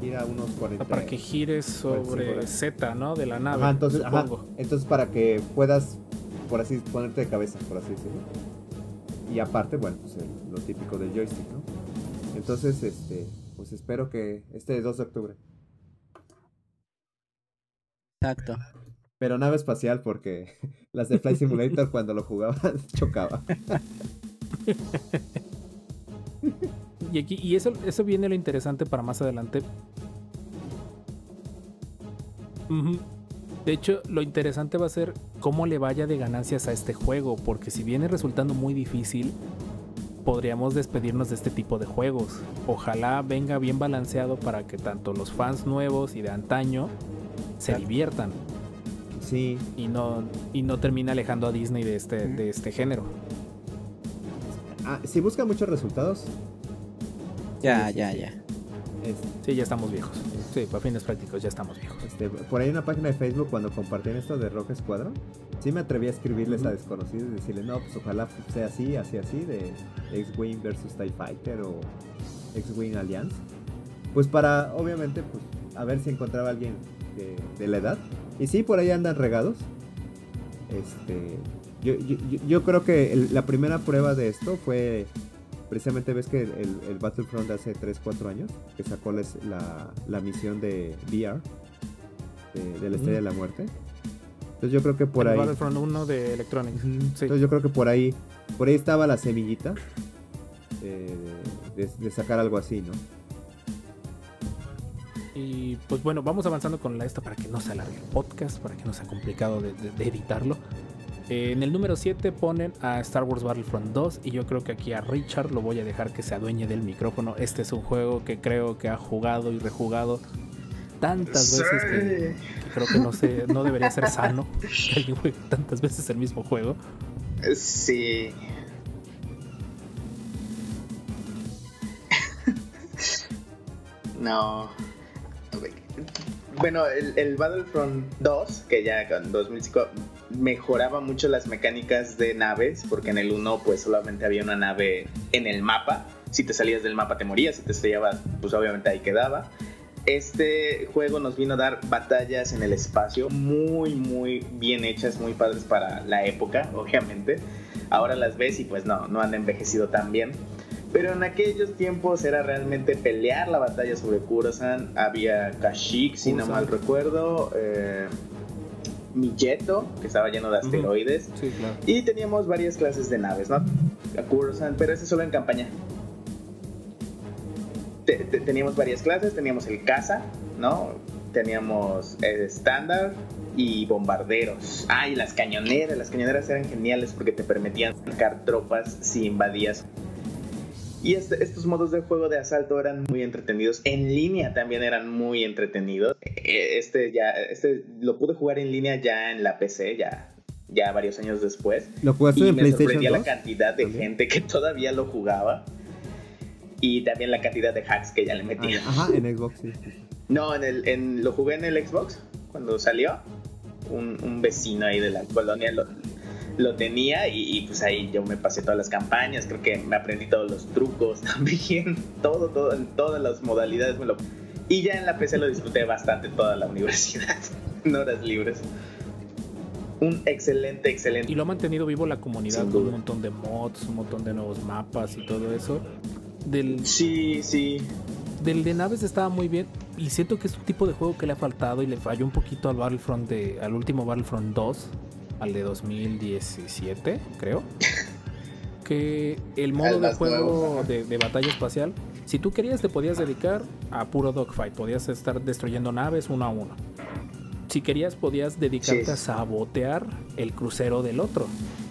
gira unos 40. Para que gires sobre. Z, ¿no? De la nave. Ajá, entonces, ajá, supongo. entonces para que puedas, por así ponerte de cabeza, por así decirlo. Y aparte, bueno, pues el- lo típico del joystick, ¿no? Entonces, este, pues espero que este 2 de octubre. Exacto. Pero nave espacial porque las de Flight Simulator cuando lo jugaba chocaba. Y aquí, y eso, eso viene lo interesante para más adelante. De hecho, lo interesante va a ser cómo le vaya de ganancias a este juego, porque si viene resultando muy difícil, podríamos despedirnos de este tipo de juegos. Ojalá venga bien balanceado para que tanto los fans nuevos y de antaño se Claro. diviertan Sí, y no, y no termine alejando a Disney de este, de este género. ah, si busca muchos resultados, Ya, Sí, sí, ya, sí. ya. Sí, ya estamos viejos. Sí, para fines prácticos ya estamos viejos. este, por ahí en una página de Facebook cuando compartían esto de Rock Squadron, sí me atreví a escribirles a desconocidos y decirles, no, pues ojalá sea así, así, así, de X-Wing versus TIE Fighter o X-Wing Alliance. Pues para, obviamente, pues a ver si encontraba alguien de, de la edad. Y sí, por ahí andan regados. Este, yo, yo, yo- yo creo que el- la primera prueba de esto fue precisamente ves que el, el Battlefront de hace 3, 4 años, que sacó les- la, la misión de VR, de, de la Estrella de la Muerte. Entonces yo creo que por El ahí... Battlefront 1 de Electronic. Ujú. Sí. Entonces yo creo que por ahí, por ahí estaba la semillita eh, de, de sacar algo así, ¿no? Y pues bueno, vamos avanzando con la esta para que no se alargue el podcast, para que no sea complicado de, de- de editarlo. Eh, en el número 7 ponen a Star Wars Battlefront 2 y yo creo que aquí a Richard lo voy a dejar que se adueñe del micrófono. Este es un juego que creo que ha jugado y rejugado tantas veces que, que creo que no, sé, no debería ser sano que alguien juegue tantas veces el mismo juego. Sí. no. Bueno, el, el Battlefront 2, que ya con 2005 mejoraba mucho las mecánicas de naves, porque en el 1 pues solamente había una nave en el mapa. Si te salías del mapa te morías, si te estrellabas pues obviamente ahí quedaba. Este juego nos vino a dar batallas en el espacio muy, muy bien hechas, muy padres para la época, obviamente. Ahora las ves y pues no, no han envejecido tan bien. Pero en aquellos tiempos era realmente pelear la batalla sobre Kurosan. Había Kashyyyk, si no mal recuerdo. Eh, Miyeto, que estaba lleno de asteroides. Sí, claro. Y teníamos varias clases de naves, ¿no? A Kurosan, pero ese solo en campaña. Te- te- teníamos varias clases, teníamos el caza, ¿no? Teníamos el estándar y bombarderos. Ah, y las cañoneras. Las cañoneras eran geniales porque te permitían sacar tropas si invadías. Y este- estos modos de juego de asalto eran muy entretenidos. En línea también eran muy entretenidos. Eh, Este ya, este lo pude jugar en línea ya en la PC, ya, ya varios años después. ¿Lo jugaste Y en me PlayStation sorprendía 2? la cantidad de gente que todavía lo jugaba. Y también la cantidad de hacks que ya le Ah, metían. ajá, en Xbox, sí. No, en el, en, lo jugué en el Xbox cuando salió. Un, un vecino ahí de la colonia lo, lo tenía y, y, pues ahí yo me pasé todas las campañas. Creo que me aprendí todos los trucos también. Todo, todo, en todas las modalidades me lo... Y ya en la PC lo disfruté bastante toda la universidad. en horas libres. Un excelente, excelente. Y lo ha mantenido vivo la comunidad con un montón de mods, un montón de nuevos mapas y todo eso. Del, Sí, sí. del de naves estaba muy bien y siento que es un tipo de juego que le ha faltado y le falló un poquito al Battlefront de, al último Battlefront 2, al de 2017, creo. Que el modo de juego de, de batalla espacial, si tú querías te podías dedicar a puro dogfight, podías estar destruyendo naves uno a uno. Si querías podías dedicarte Sí. a sabotear el crucero del otro.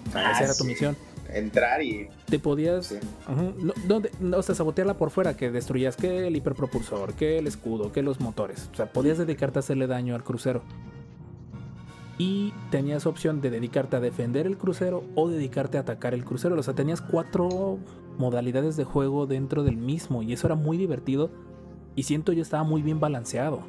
O sea, Ah, esa era tu sí. misión Entrar y... te podías Sí. No, o sea, sabotearla por fuera, que destruyas que el hiperpropulsor, que el escudo, que los motores. O sea, podías dedicarte a hacerle daño al crucero. Y tenías opción de dedicarte a defender el crucero o dedicarte a atacar el crucero. O sea, tenías cuatro modalidades de juego dentro del mismo y eso era muy divertido. Y siento yo estaba muy bien balanceado.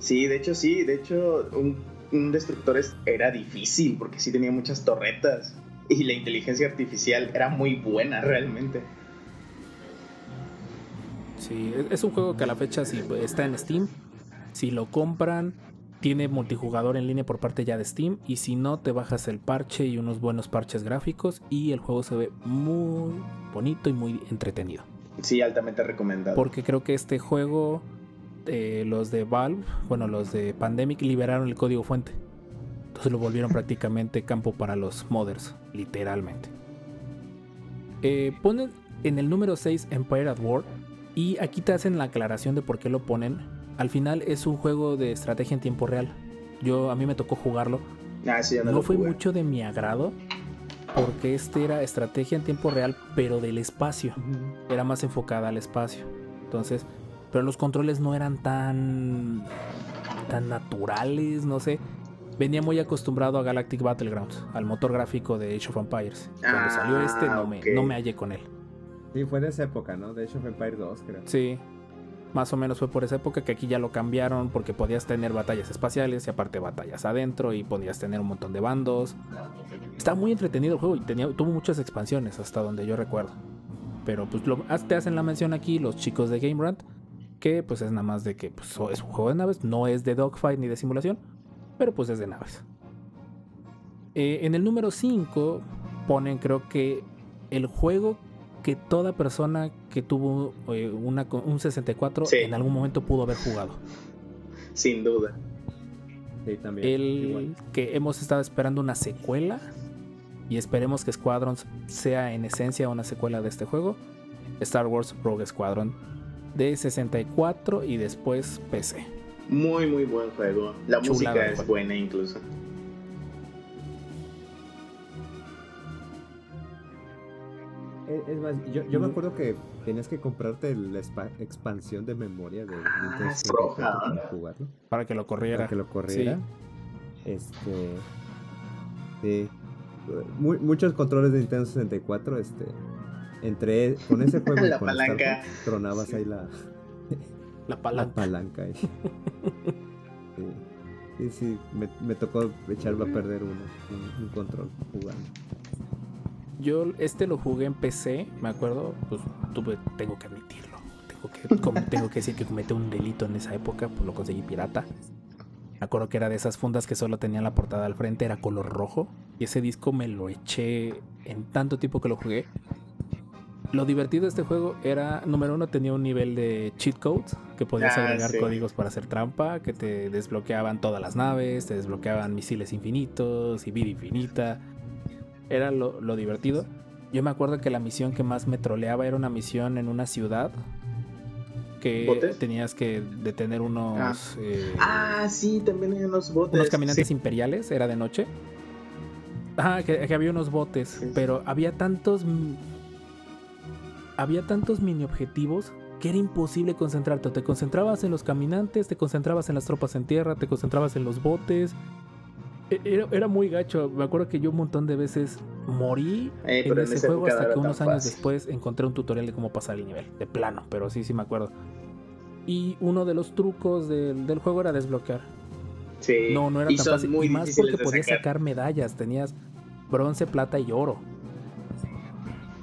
Sí, de hecho sí, de hecho un, un destructor es- era difícil porque sí tenía muchas torretas y la inteligencia artificial era muy buena realmente. Sí, es- es un juego que a la fecha sí está en Steam. Si lo compran, tiene multijugador en línea por parte ya de Steam. Y si no, te bajas el parche y unos buenos parches gráficos. Y el juego se ve muy bonito y muy entretenido. Sí, altamente recomendado. Porque creo que este juego, eh, los de Valve, bueno, los de Pandemic liberaron el código fuente. Entonces lo volvieron prácticamente campo para los modders, literalmente. Eh, ponen en el número 6 Empire at War. Y aquí te hacen la aclaración de por qué lo ponen. Al final es un juego de estrategia en tiempo real. Yo a mí me tocó jugarlo. Ah, sí, no, No lo fue jugué. mucho de mi agrado. Porque este era estrategia en tiempo real, pero del espacio era más enfocada al espacio. Entonces, pero los controles no eran tan tan naturales, no sé. Venía muy acostumbrado a Galactic Battlegrounds, al motor gráfico de Age of Empires. Cuando Ah, salió este no me, no me hallé con él. Sí, fue de esa época, ¿no? De Age of Empire 2, creo. Sí. Más o menos fue por esa época que aquí ya lo cambiaron porque podías tener batallas espaciales y aparte batallas adentro y podías tener un montón de bandos. Está muy entretenido el juego y tenía, tuvo muchas expansiones hasta donde yo recuerdo. Pero pues lo, te hacen la mención aquí los chicos de Game Rant que pues es nada más de que pues, es un juego de naves, no es de dogfight ni de simulación, pero pues es de naves. Eh, en el número 5 ponen creo que el juego que toda persona que tuvo eh, una, un 64 Sí. en algún momento pudo haber jugado. Sin duda. Sí, también. El igual. que hemos estado esperando una secuela y esperemos que Squadrons sea en esencia una secuela de este juego. Star Wars Rogue Squadron de 64 y después PC. Muy, muy buen juego. La Chulada música es juego. buena incluso. Es, es más, yo, yo me acuerdo que tenías que comprarte la expansión de memoria de Nintendo es 64 roja. para jugarlo. Para que lo corriera. Para que lo corriera. Sí. Este. Sí. Mu- muchos controles de Nintendo 64, este. Entre con ese juego y La con palanca. Tronabas ahí la, La la palanca. palanca. ahí. Sí, sí, sí, me, me tocó echarlo a perder uno, un, un control jugando. Yo este lo jugué en PC, me acuerdo, pues tuve, tengo que admitirlo. Tengo que, com- tengo que decir que cometí un delito en esa época, pues lo conseguí pirata. Me acuerdo que era de esas fundas que solo tenían la portada al frente, era color rojo. Y ese disco me lo eché en tanto tiempo que lo jugué. Lo divertido de este juego era, número uno, tenía un nivel de cheat codes, que podías Ah, agregar sí. códigos para hacer trampa, que te desbloqueaban todas las naves, te desbloqueaban misiles infinitos y vida infinita. Era lo, lo divertido. Yo me acuerdo que la misión que más me troleaba era una misión en una ciudad que ¿Botes? tenías que detener unos, Ah. eh, Ah, sí, también hay unos botes. unos caminantes Sí. imperiales, era de noche. Ah, que, que había unos botes, Sí. pero había tantos. Había tantos mini objetivos que era imposible concentrarte. Te concentrabas en los caminantes, te concentrabas en las tropas en tierra, te concentrabas en los botes. E- Era, era muy gacho. Me acuerdo que yo un montón de veces morí Eh, en ese juego hasta que unos años fácil. después encontré un tutorial de cómo pasar el nivel. De plano, pero sí, sí me acuerdo. Y uno de los trucos del, del juego era desbloquear. Sí. No, no era y tan fácil. muy y más porque podías sacar. sacar. medallas. Tenías bronce, plata y oro.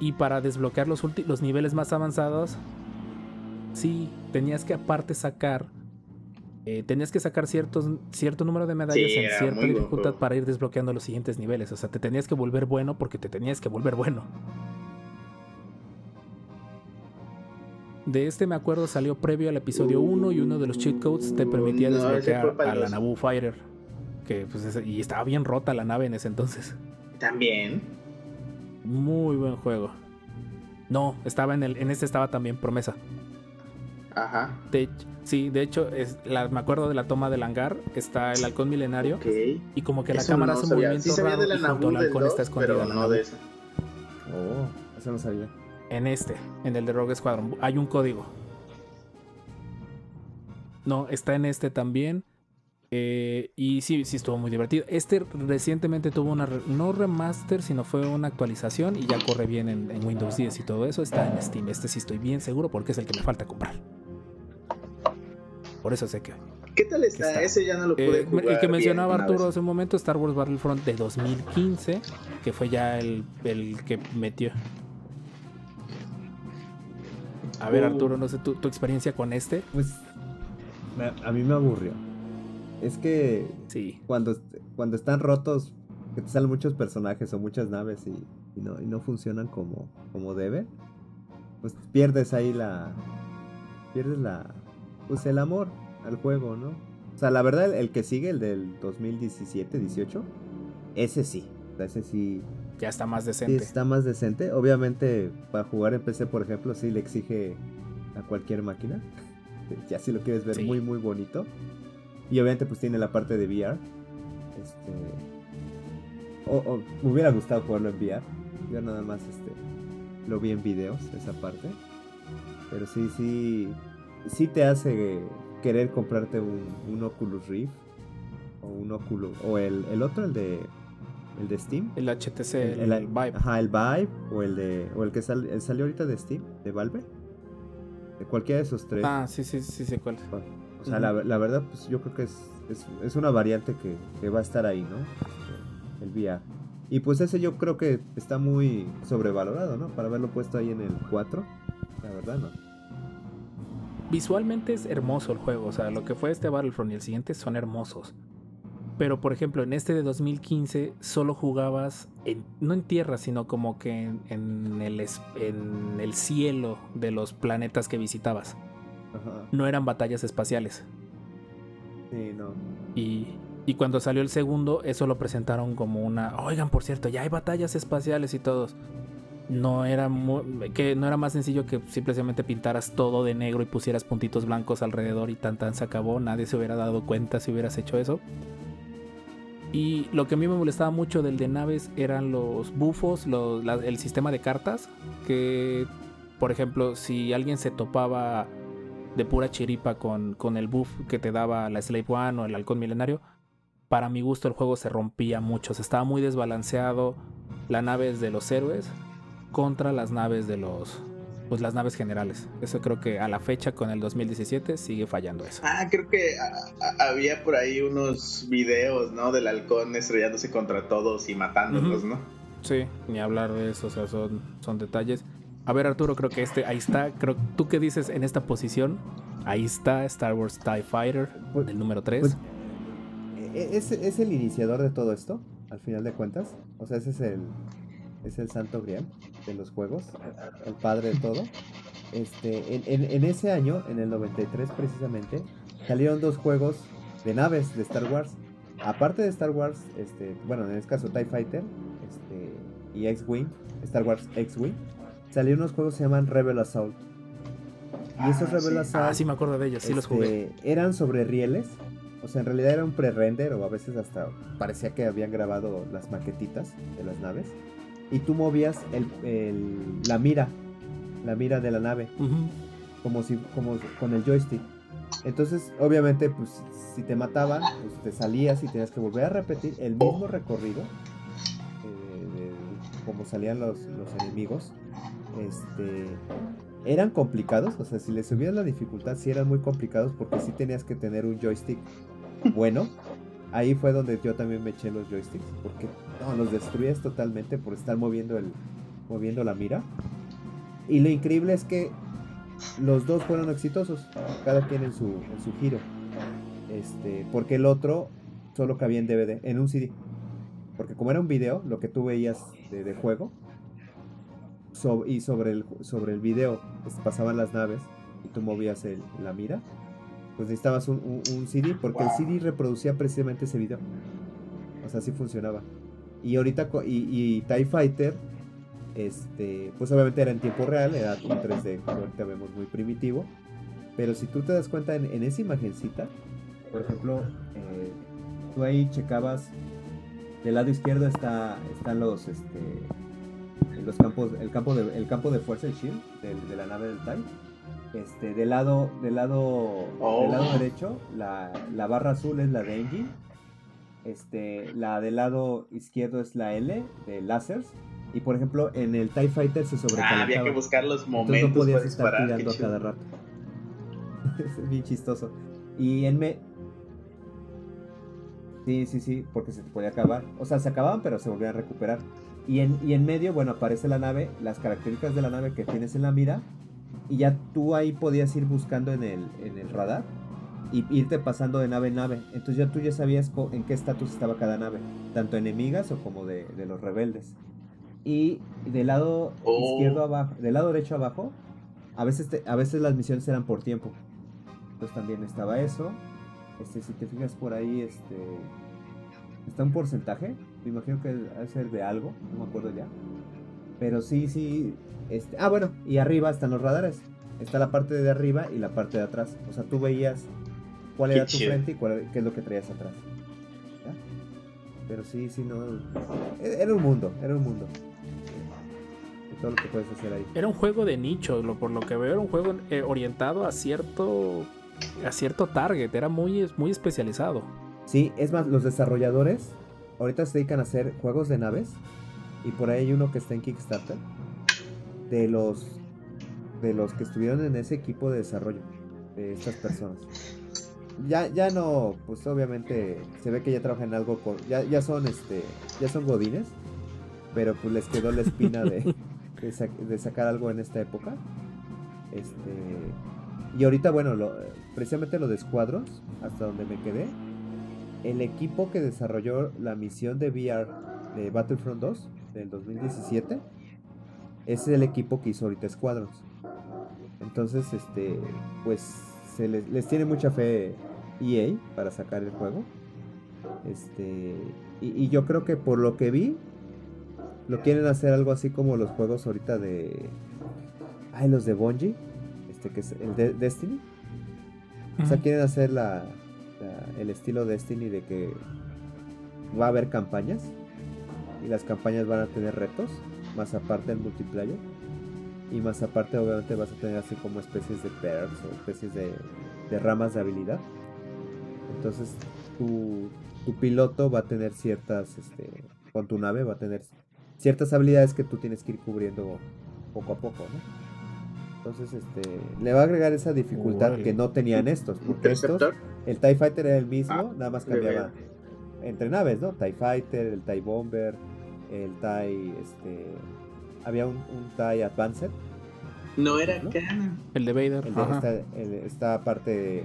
Y para desbloquear los, los niveles más avanzados, sí, tenías que aparte sacar. Eh, tenías que sacar ciertos, cierto número de medallas Sí, en cierta dificultad para ir desbloqueando los siguientes niveles. O sea, te tenías que volver bueno porque te tenías que volver bueno. De este me acuerdo salió previo al episodio 1 y uno de los cheat codes te permitía No, fue desbloquear a la Naboo Fighter. Que pues y estaba bien rota la nave en ese entonces. También. Muy buen juego. No, estaba en el en este estaba también Promesa. Ajá. De, sí, de hecho es la, me acuerdo de la toma del hangar, está el halcón milenario Ok. y como que la Eso cámara no hace un movimiento Sí raro de la y junto al halcón 2, está escondida pero no de eso. Oh, eso no sabía. En este, en el de Rogue Squadron, hay un código. No, está en este también. Eh, y sí, sí estuvo muy divertido. Este recientemente tuvo una, re- no remaster, sino fue una actualización y ya corre bien en, en Windows 10 y todo eso. Está en Steam. Este sí estoy bien seguro porque es el que me falta comprar. Por eso sé que... ¿Qué tal está? está. Ese ya no lo pude Eh, jugar. el que mencionaba Arturo hace un momento, Star Wars Battlefront de 2015, que fue ya el, el que metió. A ver, Uh. Arturo, no sé tu, tu experiencia con este. Pues a mí me aburrió. Es que Sí. cuando, cuando están rotos, que te salen muchos personajes o muchas naves y, y no, y no funcionan como, como deben, pues pierdes ahí la. Pierdes la. Pues el amor al juego, ¿no? O sea, la verdad, el, que sigue, el del 2017-18, ese sí. ese sí, Ya está más sí decente. está más decente. Obviamente, para jugar en PC, por ejemplo, sí le exige a cualquier máquina. Ya si lo quieres ver Sí. muy, muy bonito. Y obviamente, pues tiene la parte de VR. Este. O, o me hubiera gustado jugarlo en VR. Yo nada más este, lo vi en videos, esa parte. Pero sí, sí. Sí te hace querer comprarte un, un Oculus Rift. O un Oculus. O el, el otro, el de. El de Steam. El HTC, el, El- Vive. Ajá, el Vive o el de o el que sal- el salió ahorita de Steam, de Valve. De cualquiera de esos tres. Ah, sí, sí, sí, sé cuál. O sea, la, la verdad, pues yo creo que es, es, es una variante que, que va a estar ahí, ¿no? Este, el VR. Y pues ese yo creo que está muy sobrevalorado, ¿no? Para haberlo puesto ahí en el 4. La verdad, no. Visualmente es hermoso el juego, o sea, lo que fue este Battlefront y el siguiente son hermosos. Pero por ejemplo, en este de 2015 solo jugabas en- no en tierra, sino como que en, en el, es- en el cielo de los planetas que visitabas. Ajá. No eran batallas espaciales. Sí, no. Y, y cuando salió el segundo, eso lo presentaron como una. Oigan, por cierto, ya hay batallas espaciales y todos. No era, que no era más sencillo que simplemente pintaras todo de negro y pusieras puntitos blancos alrededor y tan tan se acabó. Nadie se hubiera dado cuenta si hubieras hecho eso. Y lo que a mí me molestaba mucho del de naves eran los bufos, el sistema de cartas. Que, por ejemplo, si alguien se topaba de pura chiripa con, con el buff que te daba la Slave One o el Halcón Milenario, para mi gusto el juego se rompía mucho. Se estaba muy desbalanceado. La nave es de los héroes contra las naves de los. Pues las naves generales. Eso creo que a la fecha con el 2017 sigue fallando eso. Ah, creo que a- a- había por ahí unos videos, ¿no? Del halcón estrellándose contra todos y matándolos. ¿no? Sí, ni hablar de eso, o sea, son, son detalles. A ver, Arturo, creo que este, ahí está. Creo, ¿Tú qué dices en esta posición? Ahí está Star Wars TIE Fighter, Pues- el número 3. pues, E- Es, es el iniciador de todo esto, al final de cuentas. O sea, ese es el, es el santo grial de los juegos, el padre de todo. Este, en, en- en ese año, en el 93 precisamente, salieron dos juegos de naves de Star Wars. Aparte de Star Wars, este, bueno, en este caso TIE Fighter este, y X-Wing, Star Wars X-Wing, salieron unos juegos que se llaman Rebel Assault. Y esos Ah, Rebel sí. Assault ah, sí, me acuerdo de ellos, sí los jugué. este, Eran sobre rieles. O sea, en realidad era un pre-render o a veces hasta parecía que habían grabado las maquetitas de las naves. Y tú movías el, el- la mira, la mira de la nave, como si como con el joystick. Entonces, obviamente, pues si te mataban, pues te salías y tenías que volver a repetir el mismo recorrido, eh, de- como salían los, los enemigos. Este, eran complicados, o sea, si le subías la dificultad, sí eran muy complicados porque sí tenías que tener un joystick bueno. Ahí fue donde yo también me eché los joysticks, porque no, los destruyes totalmente por estar moviendo el moviendo la mira. Y lo increíble es que los dos fueron exitosos, cada quien en su, en su giro. Este, porque el otro solo cabía en DVD, en un CD. Porque como era un video, lo que tú veías de, juego, y sobre el, sobre el video pues, pasaban las naves y tú movías la mira, pues necesitabas un, un- CD, porque el CD reproducía precisamente ese video. O sea, así funcionaba. Y ahorita, y, y TIE Fighter, este, pues obviamente era en tiempo real, era un 3D que ahorita vemos muy primitivo. Pero si tú te das cuenta en, esa imagencita, por ejemplo, eh, tú ahí checabas, del lado izquierdo está, están los, este, los campos, el campo de, el campo de fuerza, el shield, del- de, la nave del TIE. Este, del lado, del lado, Oh. del lado derecho, la, la barra azul es la de engine. Este, la del lado izquierdo es la L de lasers. Y por ejemplo, en el TIE Fighter se Ah, sobrecalentaba. había que buscar los Entonces momentos no podías para estar disparar. tirando a cada rato. es bien chistoso. Y en me... Sí, sí, sí, porque se te podía acabar. O sea, se acababan, pero se volvían a recuperar. Y en, y en medio, bueno, aparece la nave, las características de la nave que tienes en la mira. Y ya tú ahí podías ir buscando en el, en el radar y irte pasando de nave en nave. Entonces ya tú ya sabías en qué estatus estaba cada nave, tanto enemigas o como de, de los rebeldes. Y del lado Oh. izquierdo abajo, del lado derecho abajo, a veces, te- a veces las misiones eran por tiempo. Entonces también estaba eso. Este, si te fijas por ahí, este está un porcentaje. Me imagino que debe ser de algo, no me acuerdo ya. Pero sí, sí. Este, ah, bueno, y arriba están los radares. Está la parte de arriba y la parte de atrás. O sea, tú veías cuál Qué era tu frente y cuál, qué es lo que traías atrás. ¿Ya? Pero sí, sí, no. e- Era un mundo, era un mundo. De todo lo que puedes hacer ahí. Era un juego de nicho, lo, por lo que veo, era un juego eh, orientado a cierto a cierto target, era muy, muy especializado. Sí, es más, los desarrolladores ahorita se dedican a hacer juegos de naves. Y por ahí hay uno que está en Kickstarter. De los. De los que estuvieron en ese equipo de desarrollo. De estas personas. Ya, ya no, pues obviamente se ve que ya trabajan en algo con. Ya, ya son este. Ya son godines. Pero pues les quedó la espina de, de, sa- de sacar algo en esta época. Este. Y ahorita, bueno, lo- precisamente lo de escuadros, hasta donde me quedé. El equipo que desarrolló la misión de VR de Battlefront 2 del 2017 ese es el equipo que hizo ahorita Squadrons. Entonces, este, pues se les, les tiene mucha fe EA para sacar el juego. Este, y, y yo creo que por lo que vi, lo quieren hacer algo así como los juegos ahorita de. Ay, los de Bungie. Este que es el de Destiny. O sea, quieren hacer la, la- el estilo Destiny de que va a haber campañas y las campañas van a tener retos, más aparte el multiplayer. Y más aparte obviamente vas a tener así como especies de perks o especies de, de ramas de habilidad. Entonces tu, tu piloto va a tener ciertas, este, con tu nave va a tener ciertas habilidades que tú tienes que ir cubriendo poco a poco, ¿no? Entonces, este, le va a agregar esa dificultad que no tenían estos, porque estos, Interceptor. el TIE Fighter era el mismo, Ah, nada más cambiaba entre naves, ¿no? TIE Fighter, el TIE Bomber, el TIE, este, había un, un TIE Advanced, No era ¿No? canon. El de Vader. el de esta, el- esta parte,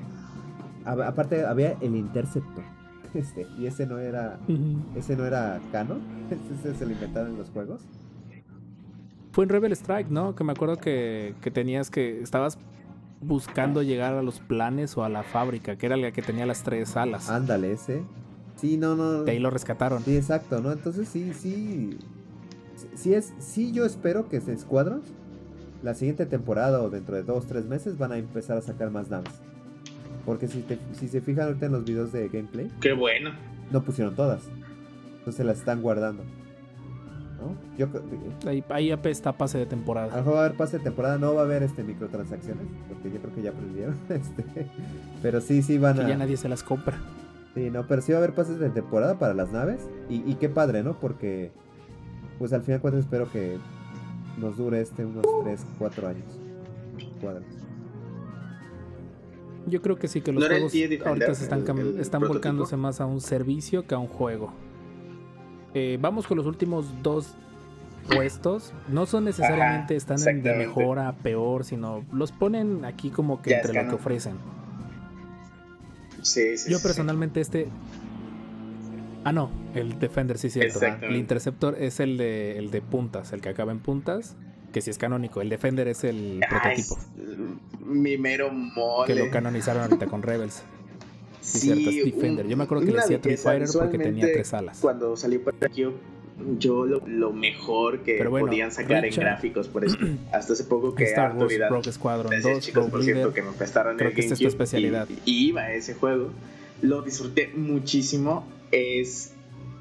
a- aparte había el Interceptor, este, y ese no era, ese no era canon, ese se lo inventaron en los juegos. Fue en Rebel Strike, ¿no? Que me acuerdo que, que tenías que. Estabas buscando llegar a los planes o a la fábrica, que era la que tenía las tres alas. Ándale, ese. Sí, no, no. De ahí lo rescataron. Sí, exacto, ¿no? Entonces sí, sí. Sí, es, sí yo espero que se Squadrons la siguiente temporada o dentro de dos, tres meses van a empezar a sacar más naves. Porque si, te- si se fijan ahorita en los videos de gameplay, Qué bueno. no pusieron todas. Entonces las están guardando. ¿No? Yo creo- Ahí, ahí apesta pase de a lo temporada. mejor va a haber pase de temporada, no va a haber este microtransacciones, porque yo creo que ya aprendieron. Este, pero sí, sí van Que a. ya nadie se las compra. Sí, no, pero sí va a haber pases de temporada para las naves. Y, y qué padre, ¿no? Porque, pues al final cuentas espero que nos dure este unos 3, 4 años. Cuadros. Yo creo que sí, que los ¿No era el juegos ahorita se están, el- cam- el están prototipo? volcándose más a un servicio que a un juego. Eh, vamos con los últimos dos puestos. No son necesariamente Ajá, están en de mejor a peor, sino los ponen aquí como que Ya entre lo que ofrecen. Sí, sí. Yo sí, personalmente este... Ah, no, el Defender, sí, cierto. El Interceptor es el de, el de puntas, el que acaba en puntas, que sí es canónico. El Defender es el. Ay, prototipo, es mi mero mole. que lo canonizaron ahorita con Rebels. Sí, Sí, cierto, es Defender. Yo me acuerdo que le decía belleza, Fighter porque tenía tres alas. Cuando salió para Q, yo lo, lo mejor que bueno, podían sacar Richard. en gráficos, por eso. Hasta hace poco que Star Wars Rogue Squadron Gracias, 2, chicos, Rogue por cierto, Leader. que me prestaron Creo el que esta es tu GameCube especialidad. Y, y iba a ese juego. Lo disfruté muchísimo. Es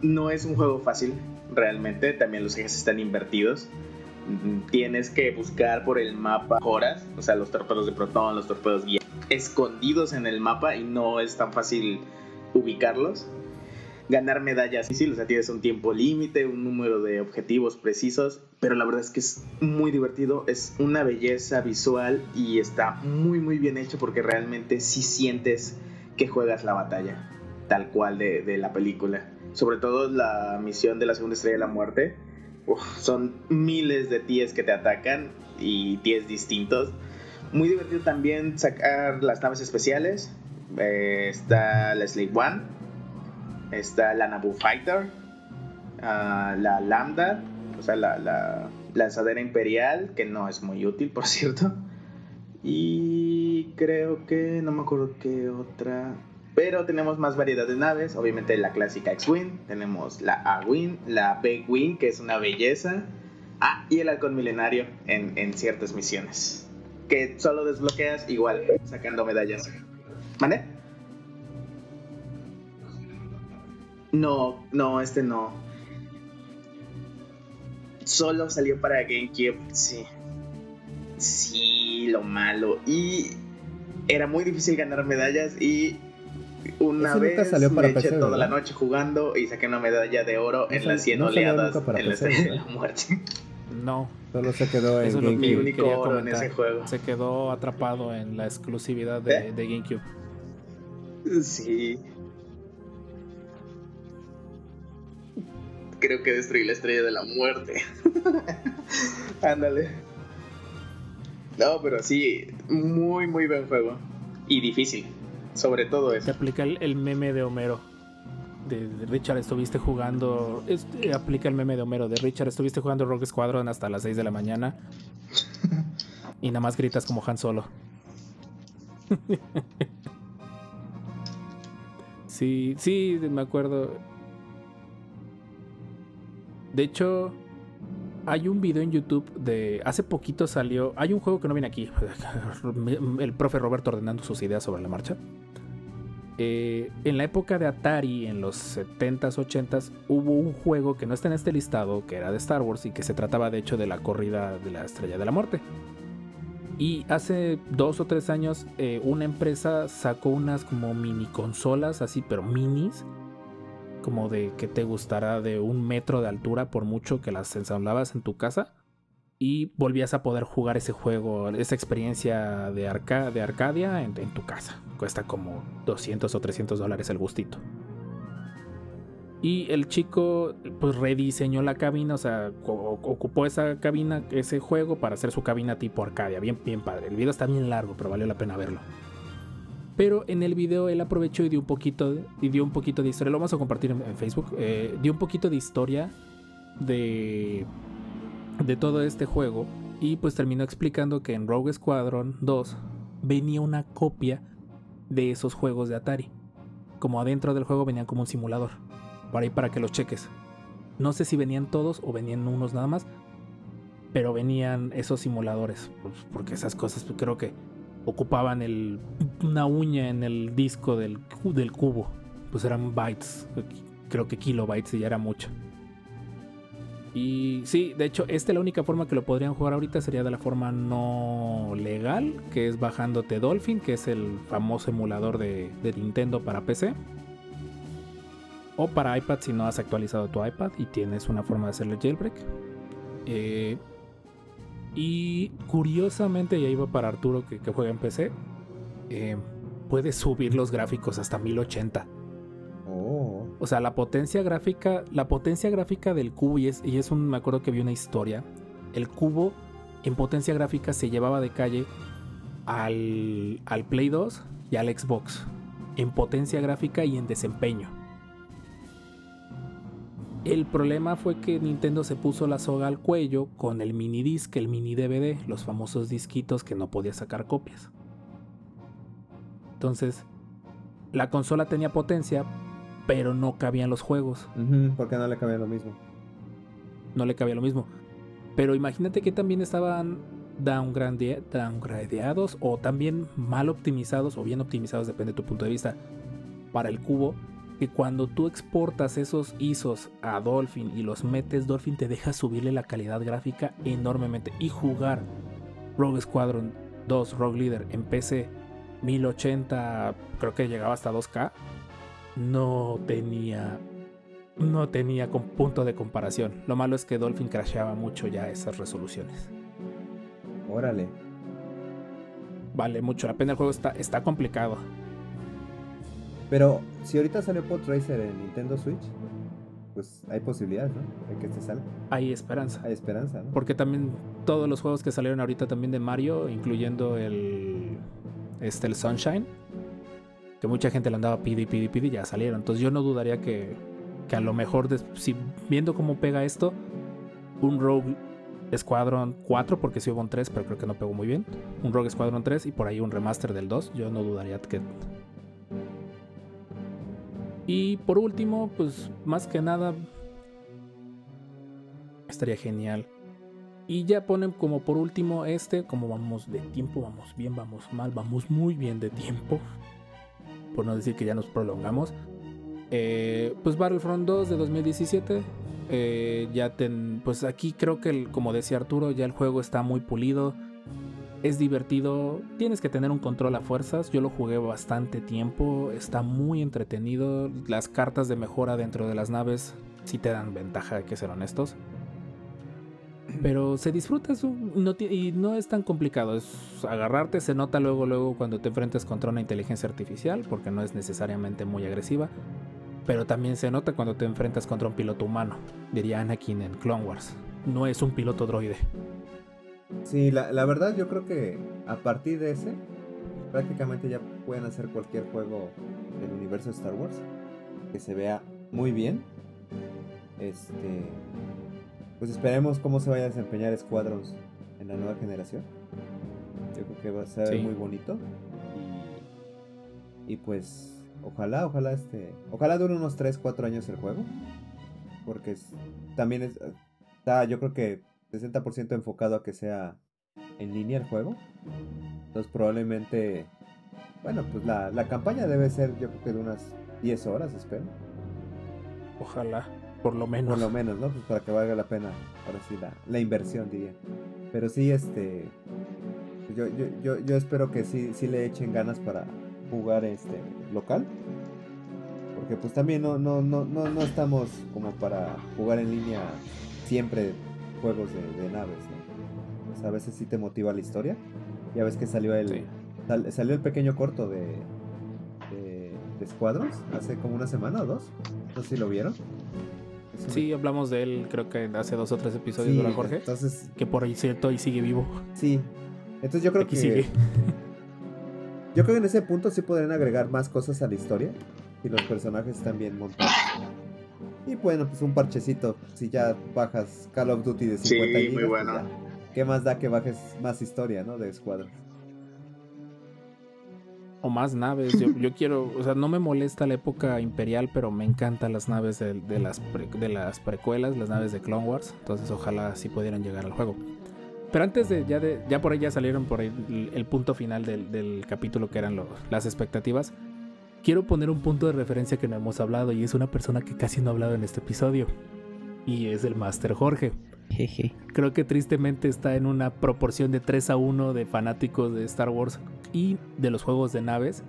no es un juego fácil, realmente. También los ejes están invertidos. Mm, Tienes que buscar por el mapa horas, o sea, los torpedos de protón, los torpedos guía, escondidos en el mapa y no es tan fácil ubicarlos. Ganar medallas, sí, o sea, tienes un tiempo límite, un número de objetivos precisos, pero la verdad es que es muy divertido, es una belleza visual y está muy muy bien hecho porque realmente sí sientes que juegas la batalla, tal cual de, de la película. Sobre todo la misión de la segunda estrella de la muerte, uf, son miles de tíes que te atacan y tíes distintos. Muy divertido también sacar las naves especiales. Eh, está la Slave One, está la Naboo Fighter, ah, la Lambda, o sea, la, la lanzadera imperial, que no es muy útil, por cierto. Y creo que no me acuerdo qué otra. Pero tenemos más variedad de naves. Obviamente la clásica X-Wing. Tenemos la A-Wing, la B-Wing, que es una belleza. Ah, y el halcón milenario en, en ciertas misiones. Que solo desbloqueas igual, sacando medallas. ¿Vale? No, no, este no. Solo salió para GameCube, sí. Sí, lo malo. Y era muy difícil ganar medallas y una vez salió para me eché PC, toda la noche jugando y saqué una medalla de oro en las 100 no salió oleadas en la estrella de la muerte. No, Solo se quedó en eso que Mi GameCube. único quería oro en ese juego. Se quedó atrapado en la exclusividad de, ¿Eh? de GameCube. Sí. Creo que destruí la estrella de la muerte. Ándale. No, pero sí, muy, muy buen juego. Y difícil. Sobre todo Se eso. aplica el, el meme de Homero. De, de Richard, estuviste jugando. este, aplica el meme de Homero. De Richard, estuviste jugando Rogue Squadron hasta las 6 de la mañana. Y nada más gritas como Han Solo. sí, sí, me acuerdo. De hecho, hay un video en YouTube de. Hace poquito salió. Hay un juego que no viene aquí. El profe Roberto ordenando sus ideas sobre la marcha. Eh, en la época de Atari, en los 70s, 80s, hubo un juego que no está en este listado, que era de Star Wars y que se trataba de hecho de la corrida de la Estrella de la Muerte. Y hace dos o tres años eh, una empresa sacó unas como mini consolas, así, pero minis, como de que te gustará de un metro de altura por mucho que las ensamblabas en tu casa. Y volvías a poder jugar ese juego, esa experiencia de, arca de Arcadia en, en tu casa. Cuesta como 200 o 300 dólares el gustito. Y el chico pues rediseñó la cabina, o sea, ocupó esa cabina, ese juego para hacer su cabina tipo Arcadia. Bien, bien padre. El video está bien largo, pero valió la pena verlo. Pero en el video él aprovechó y dio un poquito, y dio un poquito de historia. Lo vamos a compartir en, Facebook. eh, dio un poquito de historia de, de todo este juego. Y pues terminó explicando que en Rogue Squadron 2 venía una copia de esos juegos de Atari. Como adentro del juego venían como un simulador. Para ahí para que los cheques. No sé si venían todos o venían unos nada más. Pero venían esos simuladores. pues, porque esas cosas pues, creo que ocupaban el, una uña en el disco del, del cubo. Pues eran bytes. Creo que kilobytes y ya era mucho. Y sí, de hecho, esta la única forma que lo podrían jugar ahorita sería de la forma no legal, que es bajándote Dolphin, que es el famoso emulador de, de Nintendo para PC. O para iPad si no has actualizado tu iPad y tienes una forma de hacerle jailbreak. Eh, y curiosamente, y ahí va para Arturo que, que juega en PC, eh, puedes subir los gráficos hasta 1080. Oh. O sea, la potencia gráfica, la potencia gráfica del cubo, y es, y es un, me acuerdo que vi una historia, el cubo en potencia gráfica se llevaba de calle al, al Play 2 y al Xbox, en potencia gráfica y en desempeño. El problema fue que Nintendo se puso la soga al cuello con el mini disc, el mini DVD, los famosos disquitos que no podía sacar copias. Entonces, la consola tenía potencia, pero no cabían los juegos. Ujú, ¿Por qué no le cambia lo mismo? No le cabía lo mismo. Pero imagínate que también estaban downgrade- downgradeados o también mal optimizados o bien optimizados, depende de tu punto de vista, para el cubo. Que cuando tú exportas esos ISOs a Dolphin y los metes, Dolphin te deja subirle la calidad gráfica enormemente. Y jugar Rogue Squadron 2 Rogue Leader en PC 1080, creo que llegaba hasta 2K, no tenía no tenía con punto de comparación. Lo malo es que Dolphin crasheaba mucho ya esas resoluciones. Órale. Vale mucho la pena el juego, está, está complicado. Pero si ahorita salió Pod Racer en Nintendo Switch, pues hay posibilidades, ¿no? De que este salga. Hay esperanza. Hay esperanza, ¿no? Porque también todos los juegos que salieron ahorita también de Mario, incluyendo el, este, el Sunshine, que mucha gente le andaba pide y pide y pide, y ya salieron. Entonces yo no dudaría que, que a lo mejor, si viendo cómo pega esto, un Rogue Squadron 4, porque sí hubo un 3, pero creo que no pegó muy bien. Un Rogue Squadron 3 y por ahí un remaster del 2, yo no dudaría que... Y por último, pues más que nada, estaría genial. Y ya ponen como por último este, como vamos de tiempo, vamos bien, vamos mal, vamos muy bien de tiempo. Por no decir que ya nos prolongamos. Eh, pues Battlefront 2 de 2017. eh, ya ten, pues aquí creo que como decía Arturo, ya el juego está muy pulido. Es divertido. Tienes que tener un control a fuerzas. Yo lo jugué bastante tiempo. Está muy entretenido. Las cartas de mejora dentro de las naves sí te dan ventaja, hay que ser honestos. Pero se disfruta no y no es tan complicado. Es agarrarte, se nota luego, luego cuando te enfrentas contra una inteligencia artificial, porque no es necesariamente muy agresiva. Pero también se nota cuando te enfrentas contra un piloto humano, diría Anakin en Clone Wars. No es un piloto droide. Sí, la, la verdad yo creo que a partir de ese, prácticamente ya pueden hacer cualquier juego del universo de Star Wars que se vea muy bien. Este, pues esperemos cómo se vaya a desempeñar Squadrons en la nueva generación. Yo creo que va a ser Sí. muy bonito y, y pues ojalá, ojalá este, ojalá dure unos 3, 4 años el juego, porque es- también es, está, yo creo que 60% enfocado a que sea en línea el juego. Entonces probablemente, bueno, pues la, la campaña debe ser yo creo que de unas 10 horas, espero. Ojalá, por lo menos. Por lo menos, ¿no? Pues para que valga la pena, ahora sí, la, la inversión, diría. Pero sí, este, yo, yo, yo, yo espero que sí, sí le echen ganas para jugar este local. Porque pues también no, no, no, no, no estamos como para jugar en línea siempre juegos de, de naves, ¿no? Pues a veces sí te motiva la historia. Ya ves que salió el, Sí. sal- salió el pequeño corto de, de, de Squadrons hace como una semana o dos. No sé si lo vieron. Sí, hablamos de él creo que hace dos o tres episodios, Sí, ¿verdad, Jorge? Entonces, Que por ahí cierto y sigue vivo. sí. Entonces yo creo Aquí que sigue. yo creo que en ese punto sí podrían agregar más cosas a la historia y los personajes están bien montados. Y bueno, pues un parchecito, si ya bajas Call of Duty de 50 Sí, muy gigas, pues ya. ¿Qué más da que bajes más historia, no? De Squadron. O más naves. Yo, yo quiero, o sea, no me molesta la época imperial, pero me encantan las naves de, de las, pre- de las precuelas, las naves de Clone Wars. Entonces ojalá sí pudieran llegar al juego. Pero antes de ya, de, ya por ahí ya salieron por ahí el, el punto final del, del capítulo que eran lo- las expectativas. Quiero poner un punto de referencia que no hemos hablado y es una persona que casi no ha hablado en este episodio. Y es el Master Jorge. Jeje. Creo que tristemente está en una proporción de 3 a 1 de fanáticos de Star Wars y de los juegos de naves.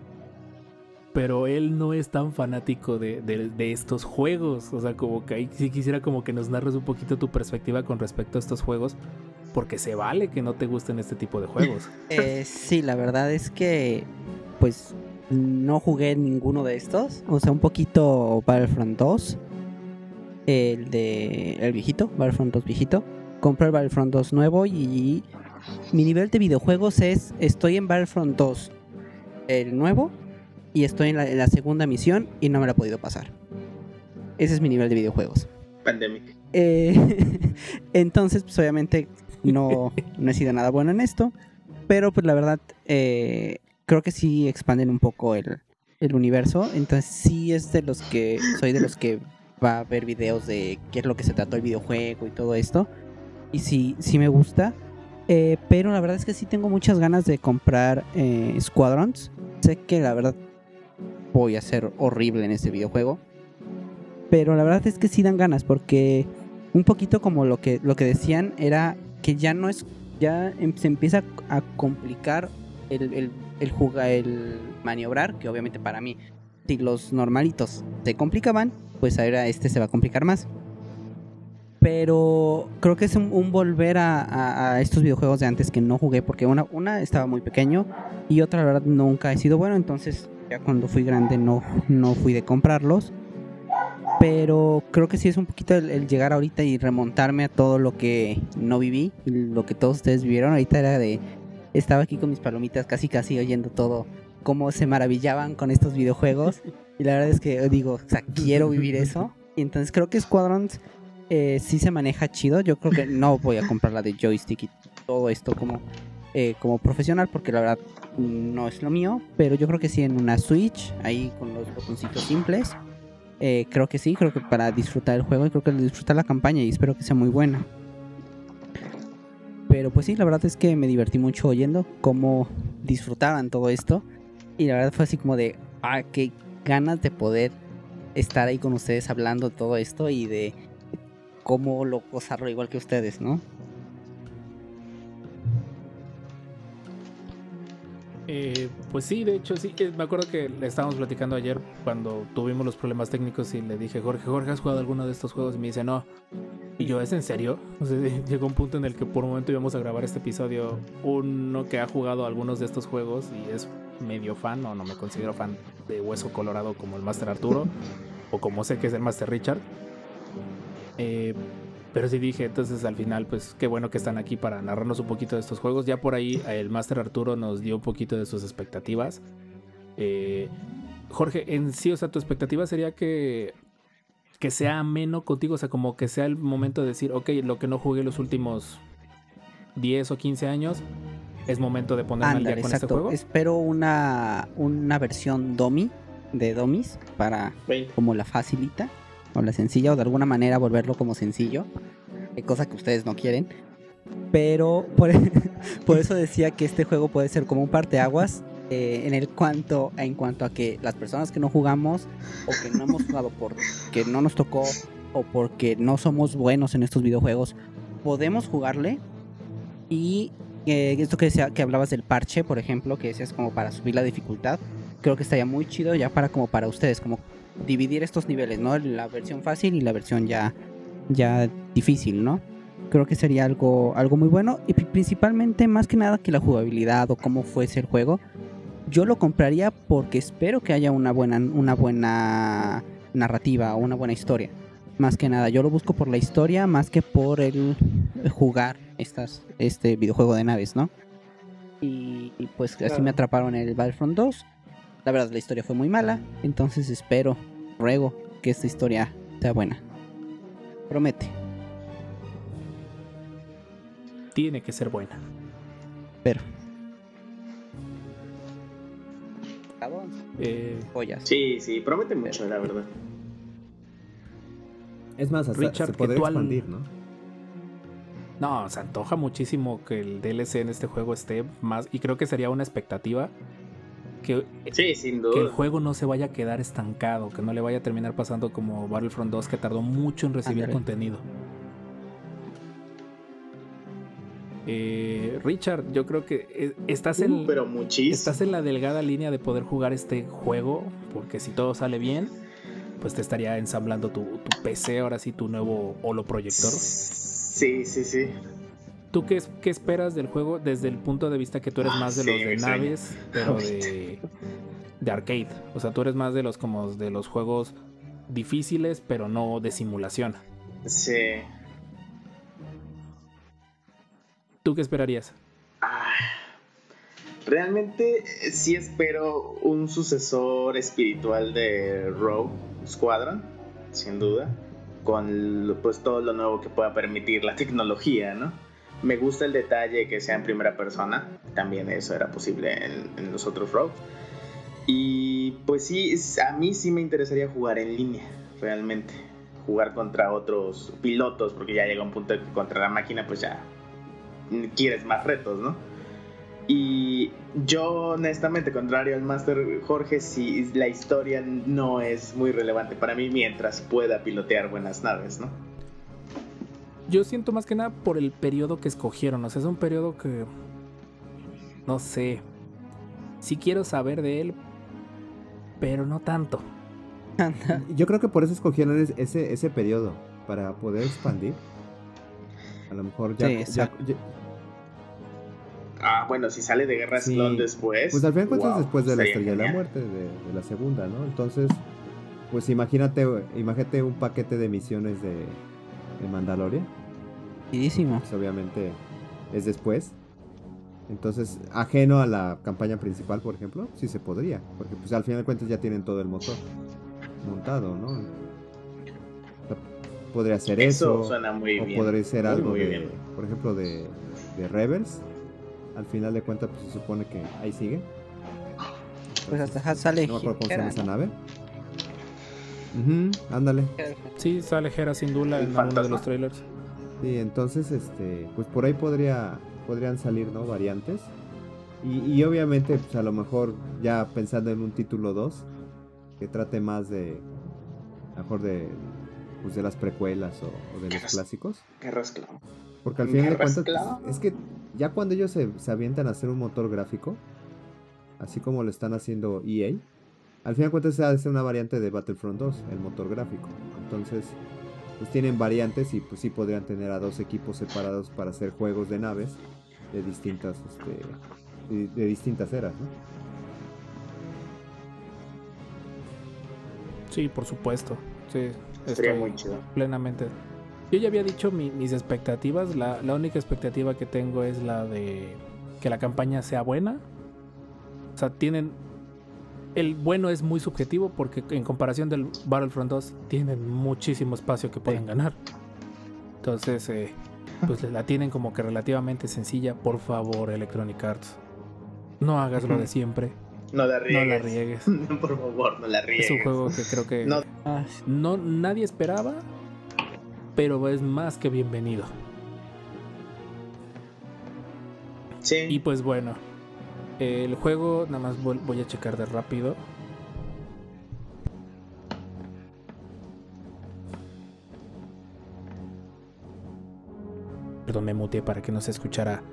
Pero él no es tan fanático de, de- de estos juegos. O sea, como que ahí sí quisiera como que nos narres un poquito tu perspectiva con respecto a estos juegos. Porque se vale que no te gusten este tipo de juegos. Eh, sí, la verdad es que pues no jugué ninguno de estos. O sea, un poquito Battlefront 2. El de el viejito, Battlefront 2 viejito. Compré el Battlefront 2 nuevo y mi nivel de videojuegos es estoy en Battlefront 2 el nuevo y estoy en la, en la segunda misión y no me la he podido pasar. Ese es mi nivel de videojuegos. Pandemic. Eh, entonces, pues obviamente no, no he sido nada bueno en esto. Pero pues la verdad, eh, creo que sí expanden un poco el, el universo. Entonces sí es de los que, soy de los que va a ver videos de qué es lo que se trató el videojuego y todo esto. Y sí, sí me gusta. Eh, pero la verdad es que sí tengo muchas ganas de comprar eh, Squadrons. Sé que la verdad voy a ser horrible en este videojuego. Pero la verdad es que sí dan ganas porque un poquito como lo que, lo que decían era que ya no es, ya em- se empieza a complicar el, el, el juga- el maniobrar, que obviamente para mí, si los normalitos se complicaban, pues ahora este se va a complicar más. Pero creo que es un, volver a, estos videojuegos de antes que no jugué, porque una, una estaba muy pequeño y otra la verdad nunca he sido bueno, entonces ya cuando fui grande no, no fui de comprarlos. Pero creo que sí es un poquito el, el llegar ahorita y remontarme a todo lo que no viví, lo que todos ustedes vivieron. Ahorita era de. Estaba aquí con mis palomitas, casi casi oyendo todo, cómo se maravillaban con estos videojuegos. Y la verdad es que digo, o sea, quiero vivir eso. Y entonces creo que Squadrons eh, sí se maneja chido. Yo creo que no voy a comprar la de joystick y todo esto como, eh, como profesional, porque la verdad no es lo mío. Pero yo creo que sí en una Switch, ahí con los botoncitos simples. Eh, creo que sí, creo que para disfrutar el juego y creo que disfrutar la campaña y espero que sea muy buena. Pero pues sí, la verdad es que me divertí mucho oyendo cómo disfrutaban todo esto. Y la verdad fue así como de, ah, qué ganas de poder estar ahí con ustedes hablando todo esto y de cómo lo gozarlo igual que ustedes, ¿no? Eh, pues sí, de hecho sí, me acuerdo que le estábamos platicando ayer cuando tuvimos los problemas técnicos y le dije, Jorge, Jorge, ¿has jugado alguno de estos juegos? Y me dice, no. Y yo, ¿es en serio? O sea, llegó un punto en el que por un momento íbamos a grabar este episodio, uno que ha jugado algunos de estos juegos y es medio fan, o no me considero fan de Hueso Colorado como el Master Arturo, o como sé que es el Master Richard. Eh, pero sí dije, entonces al final, pues qué bueno que están aquí para narrarnos un poquito de estos juegos. Ya por ahí el Master Arturo nos dio un poquito de sus expectativas. Eh, Jorge, en sí, o sea, tu expectativa sería que, que sea ameno contigo, o sea, como que sea el momento de decir, ok, lo que no jugué los últimos 10 o 15 años, es momento de ponerme al Ándale, día con este juego. Espero una, una versión DOMI de DOMIS para 20. como la facilita o la sencilla o de alguna manera volverlo como sencillo, cosa que ustedes no quieren. Pero por, por eso decía que este juego puede ser como un parteaguas eh, en el cuanto en cuanto a que las personas que no jugamos o que no hemos jugado porque no nos tocó o porque no somos buenos en estos videojuegos podemos jugarle y eh, esto que decía que hablabas del parche por ejemplo que decías como para subir la dificultad creo que estaría muy chido ya para como para ustedes como dividir estos niveles no la versión fácil y la versión ya ya difícil no creo que sería algo algo muy bueno. Y pri- principalmente más que nada que la jugabilidad o cómo fuese el juego yo lo compraría porque espero que haya una buena una buena narrativa o una buena historia. Más que nada yo lo busco por la historia más que por el jugar estas este videojuego de naves no y, y pues así me atraparon en el Battlefront 2 la verdad la historia fue muy mala entonces espero ruego que esta historia sea buena promete Tiene que ser buena. pero Eh, joyas Sí, sí, promete mucho, la verdad. Es más, hasta Richard, se que al- expandir, ¿no? No, se antoja muchísimo que el DLC en este juego esté más. Y creo que sería una expectativa que, Sí, sin que el juego no se vaya a quedar estancado, que no le vaya a terminar pasando como Battlefront 2, que tardó mucho en recibir contenido. Eh, Richard, yo creo que eh, estás en. Uh, pero muchísimo. Estás en la delgada línea de poder jugar este juego, porque si todo sale bien, pues te estaría ensamblando tu, tu PC, ahora sí, tu nuevo holo proyector. Sí, sí, sí. ¿Tú qué, qué esperas del juego desde el punto de vista que tú eres Ah, más de sí, los de sueño. naves, pero de, de arcade? O sea, tú eres más de los como de los juegos difíciles, pero no de simulación. Sí. ¿Tú qué esperarías? Ah, realmente eh, sí espero un sucesor espiritual de Rogue Squadron, sin duda, con pues todo lo nuevo que pueda permitir la tecnología, ¿no? Me gusta el detalle que sea en primera persona, también eso era posible en, los otros Rogue. Y pues sí, a mí sí me interesaría jugar en línea, realmente. Jugar contra otros pilotos, porque ya llega un punto que contra la máquina pues ya quieres más retos, ¿no? Y yo, honestamente, contrario al Master Jorge, si la historia no es muy relevante para mí mientras pueda pilotear buenas naves, ¿no? Yo siento más que nada por el periodo que escogieron. O sea, es un periodo que. No sé. Sí quiero saber de él, pero no tanto. Yo creo que por eso escogieron es- ese, ese periodo, para poder expandir. A lo mejor ya... Sí, ya- ya- Ah, bueno, si sale de Guerra Sí. Clon después. pues al final de cuentas wow, después de la Estrella de la. Muerte, de, de la segunda, ¿no? Entonces, pues imagínate, imagínate un paquete de misiones de, de Mandalorian. Chidísimo. Pues obviamente es después. Entonces, ajeno a la campaña principal, por ejemplo, sí se podría. Porque pues al final de cuentas ya tienen todo el motor montado, ¿no? O sea, podría ser Eso eso. suena muy o bien. podría ser Muy, algo muy de, bien. por ejemplo, de, de Rebels. Al final de cuentas, pues se supone que ahí sigue. Pues hasta sale. No me acuerdo cómo se llama esa nave. Ujú, ándale. Sí, sale Hera sin duda El en uno de los trailers. Sí, entonces, este, pues por ahí podría, podrían salir, ¿no? Variantes. Y, y obviamente, pues a lo mejor ya pensando en un título 2, que trate más de, a lo mejor de, pues de las precuelas o, o de los clásicos. Guerras Clown. Porque al final de cuentas, pues, es que ya cuando ellos se, se avientan a hacer un motor gráfico, así como lo están haciendo EA, al final de cuentas se hace una variante de Battlefront 2, el motor gráfico. Entonces, pues tienen variantes y pues sí podrían tener a dos equipos separados para hacer juegos de naves de distintas, este, de, de distintas eras, ¿no? Sí, por supuesto. Sí, Sería muy chido. plenamente. Yo ya había dicho mi- mis expectativas. La, la única expectativa que tengo es la de que la campaña sea buena. O sea, tienen. El bueno es muy subjetivo porque en comparación del Battlefront 2 tienen muchísimo espacio que pueden ganar. Entonces, eh, pues la tienen como que relativamente sencilla. Por favor, Electronic Arts. No hagas lo de siempre. No la No riegues. la riegues. Por favor, no la riegues. Es un juego que creo que No. No nadie esperaba, pero es más que bienvenido. Sí. Y pues bueno, el juego, nada más voy a checar de rápido. Perdón, me muteé para que no se escuchara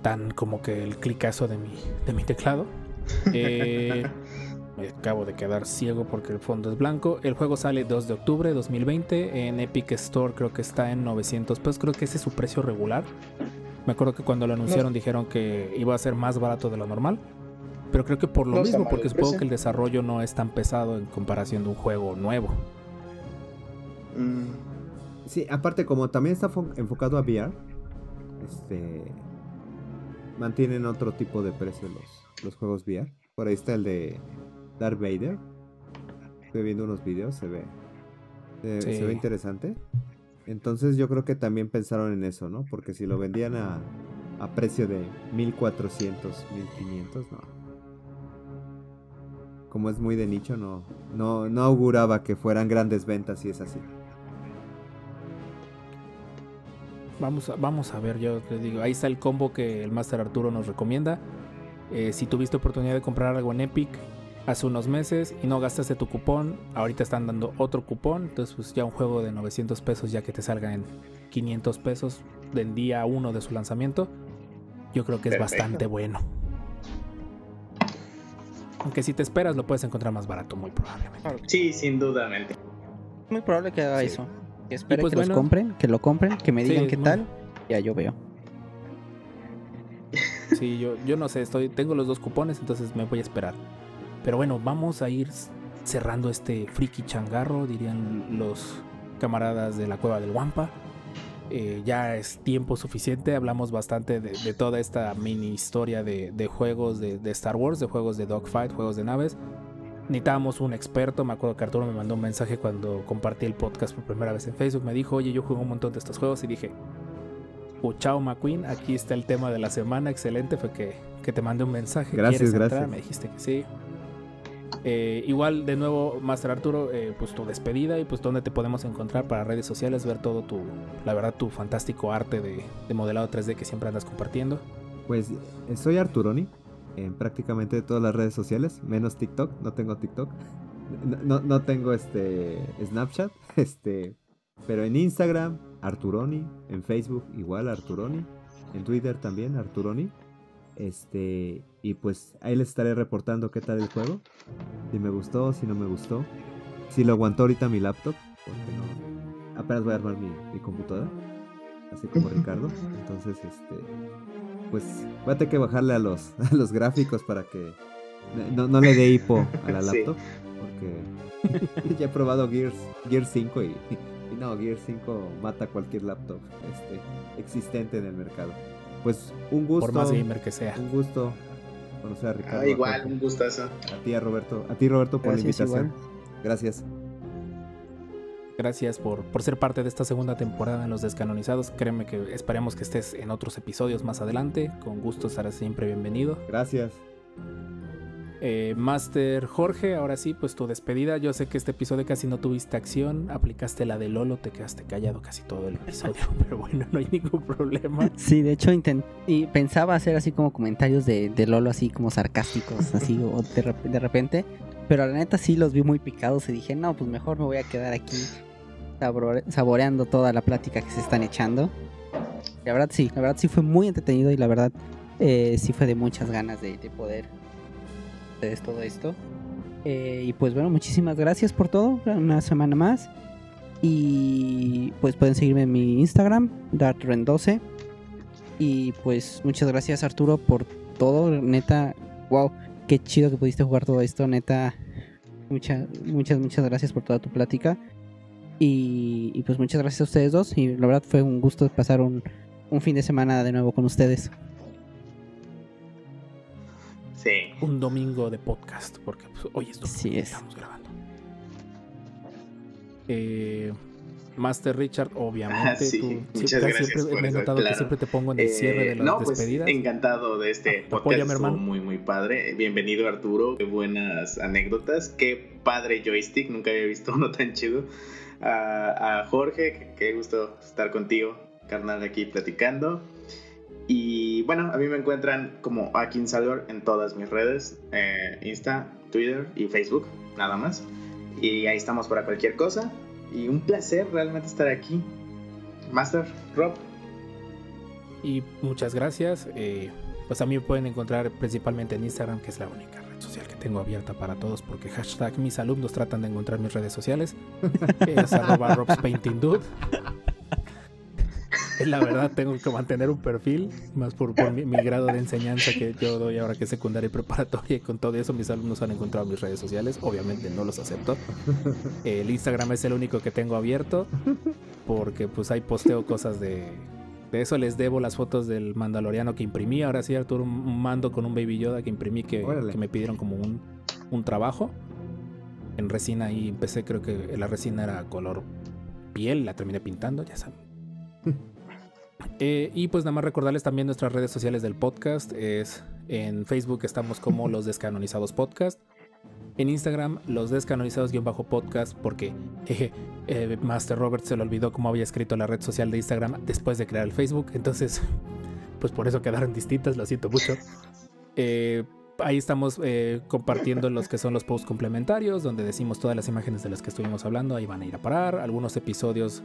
tan como que el clicazo de mi, de mi teclado. Eh, me acabo de quedar ciego porque el fondo es blanco. El juego sale 2 de octubre de 2020. En Epic Store creo que está en 900 pesos. Creo que ese es su precio regular. Me acuerdo que cuando lo anunciaron dijeron que iba a ser más barato de lo normal. Pero creo que por lo No mismo, porque supongo que el desarrollo no es tan pesado en comparación de un juego nuevo. Mm, Sí, aparte como también está fo- enfocado a VR, este mantienen otro tipo de precio los, los juegos VR. Por ahí está el de Darth Vader. Estoy viendo unos videos, se ve. Se, Sí. se ve interesante. Entonces yo creo que también pensaron en eso, ¿no? Porque si lo vendían a, a precio de 1400, 1500, no. Como es muy de nicho, no, no, no auguraba que fueran grandes ventas y es así. Vamos a, vamos a ver, yo te digo, ahí está el combo que el Master Arturo nos recomienda. Eh, si tuviste oportunidad de comprar algo en Epic hace unos meses y no gastaste tu cupón, ahorita están dando otro cupón, entonces pues ya un juego de 900 pesos ya que te salga en 500 pesos del día 1 de su lanzamiento, yo creo que es Perfecto. bastante bueno. Aunque si te esperas lo puedes encontrar más barato, muy probablemente. Sí, sin dudamente. muy probable que haga Sí. eso. Que espere pues que bueno. los compren, que lo compren, que me digan qué muy- tal. Ya yo veo. Sí, yo, yo no sé, estoy, tengo los dos cupones, entonces me voy a esperar. Pero bueno, vamos a ir cerrando este friki changarro, dirían los camaradas de la cueva del Wampa. Eh, ya es tiempo suficiente, hablamos bastante de, de toda esta mini historia de, de juegos de, de Star Wars, de juegos de dogfight, juegos de naves. Necesitábamos un experto, me acuerdo que Arturo me mandó un mensaje cuando compartí el podcast por primera vez en Facebook, me dijo, oye, yo juego un montón de estos juegos y dije, Oh, chao McQueen, aquí está el tema de la semana, excelente, fue que, que te mandé un mensaje. Gracias, ¿Quieres entrar? gracias. Me dijiste que sí. Eh, igual, de nuevo, Master Arturo, eh, pues tu despedida y pues dónde te podemos encontrar para redes sociales, ver todo tu, la verdad, tu fantástico arte de, de modelado 3D que siempre andas compartiendo. Pues soy Arturoni en prácticamente todas las redes sociales, menos TikTok, no tengo TikTok. No, no- no tengo este Snapchat, este, pero en Instagram Arturoni, en Facebook igual Arturoni, en Twitter también Arturoni. Este, y pues ahí les estaré reportando qué tal el juego. Si me gustó, si no me gustó. Si lo aguantó ahorita mi laptop, porque no. Apenas voy a armar mi, mi computadora. Así como Ricardo. Entonces, este pues voy a tener que bajarle a los, a los gráficos para que no, no le dé hipo a la Sí. laptop. porque ya he probado Gears, Gears 5 y, y no, Gears 5 mata cualquier laptop este, existente en el mercado. Pues un gusto. Por más gamer que sea. Un gusto conocer a Ricardo. Ah, igual, un gustazo. A ti, a Roberto. A ti, Roberto, por Gracias, la invitación. igual. Gracias. Gracias por, por ser parte de esta segunda temporada en Los Descanonizados. Créeme que esperemos que estés en otros episodios más adelante. Con gusto estarás siempre bienvenido. Gracias. Eh, Master Jorge, ahora sí, pues tu despedida. Yo sé que este episodio casi no tuviste acción. Aplicaste la de Lolo, te quedaste callado casi todo el episodio. Pero bueno, no hay ningún problema. Sí, de hecho y pensaba hacer así como comentarios de, de Lolo así como sarcásticos, así o de, rep- de repente, pero la neta sí los vi muy picados y dije, no, pues mejor me voy a quedar aquí sabore- saboreando toda la plática que se están echando. La verdad sí, la verdad sí fue muy entretenido y la verdad eh, sí fue de muchas ganas de poder hacer todo esto. Eh, y pues bueno, muchísimas gracias por todo, una semana más. Y pues pueden seguirme en mi Instagram, dartren12. Y pues muchas gracias Arturo por todo, neta, wow, qué chido que pudiste jugar todo esto, neta. Muchas, muchas, muchas gracias por toda tu plática. Y, y, pues muchas gracias a ustedes dos. Y la verdad fue un gusto pasar un, un fin de semana de nuevo con ustedes. Sí. Un domingo de podcast, porque pues, hoy es domingo, Sí es. estamos grabando. Eh, Master Richard, obviamente. Ah, sí, tú- muchas gracias siempre- por me he notado claro. que siempre te pongo en el cierre de Eh, las no, pues despedidas. encantado de este podcast. Estuvo hermano. muy, muy padre. Bienvenido, Arturo. Qué buenas anécdotas. Qué padre joystick. Nunca había visto uno tan chido. A, a Jorge, qué gusto estar contigo, carnal, aquí platicando. Y bueno, a mí me encuentran como Akin Salvador en todas mis redes: eh, Insta, Twitter y Facebook, nada más. Y ahí estamos para cualquier cosa. Y un placer realmente estar aquí. Master, Rob, Y muchas gracias. eh, pues a mí me pueden encontrar principalmente en Instagram, que es la única red social que tengo abierta para todos, porque hashtag mis alumnos tratan de encontrar mis redes sociales. es arroba robspaintingdude. Eh, La verdad tengo que mantener un perfil, más por, por mi, mi grado de enseñanza que yo doy ahora que es secundaria y preparatoria. Y con todo eso mis alumnos han encontrado mis redes sociales. Obviamente no los acepto. El Instagram es el único que tengo abierto porque pues ahí posteo cosas de, de eso les debo las fotos del mandaloriano que imprimí. Ahora sí, Arturo, un mando con un Baby Yoda que imprimí que, que me pidieron como un, un trabajo. En resina y empecé, creo que la resina era color piel, la terminé pintando, ya saben. Eh, y pues nada más recordarles también nuestras redes sociales del podcast. Es en Facebook estamos como Los Descanonizados Podcast. En Instagram, Los Descanonizados-podcast, porque jeje, eh, Master Robert se le olvidó cómo había escrito la red social de Instagram después de crear el Facebook. Entonces, pues por eso quedaron distintas, lo siento mucho. Eh, ahí estamos eh, compartiendo los que son los posts complementarios, donde decimos todas las imágenes de las que estuvimos hablando. Ahí van a ir a parar. Algunos episodios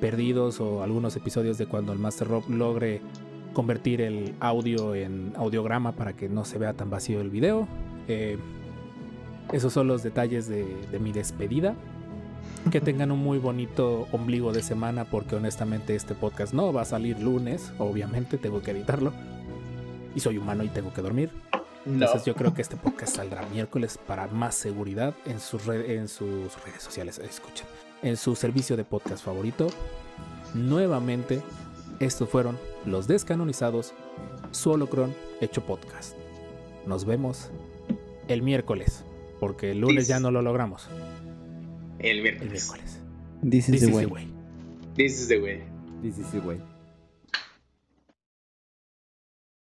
perdidos o algunos episodios de cuando el Master Rob logre convertir el audio en audiograma para que no se vea tan vacío el video. Eh, esos son los detalles de, de mi despedida. Que tengan un muy bonito ombligo de semana porque honestamente este podcast no va a salir lunes, obviamente tengo que editarlo. Y soy humano y tengo que dormir. no. Entonces yo creo que este podcast saldrá miércoles para más seguridad en sus, red- en sus redes sociales. Escuchen. En su servicio de podcast favorito. Nuevamente, estos fueron los descanonizados Solocron hecho podcast. Nos vemos el miércoles. Porque el lunes ya no lo logramos. El El miércoles. miércoles. This is This the is way. the way. This is the way. This is the way.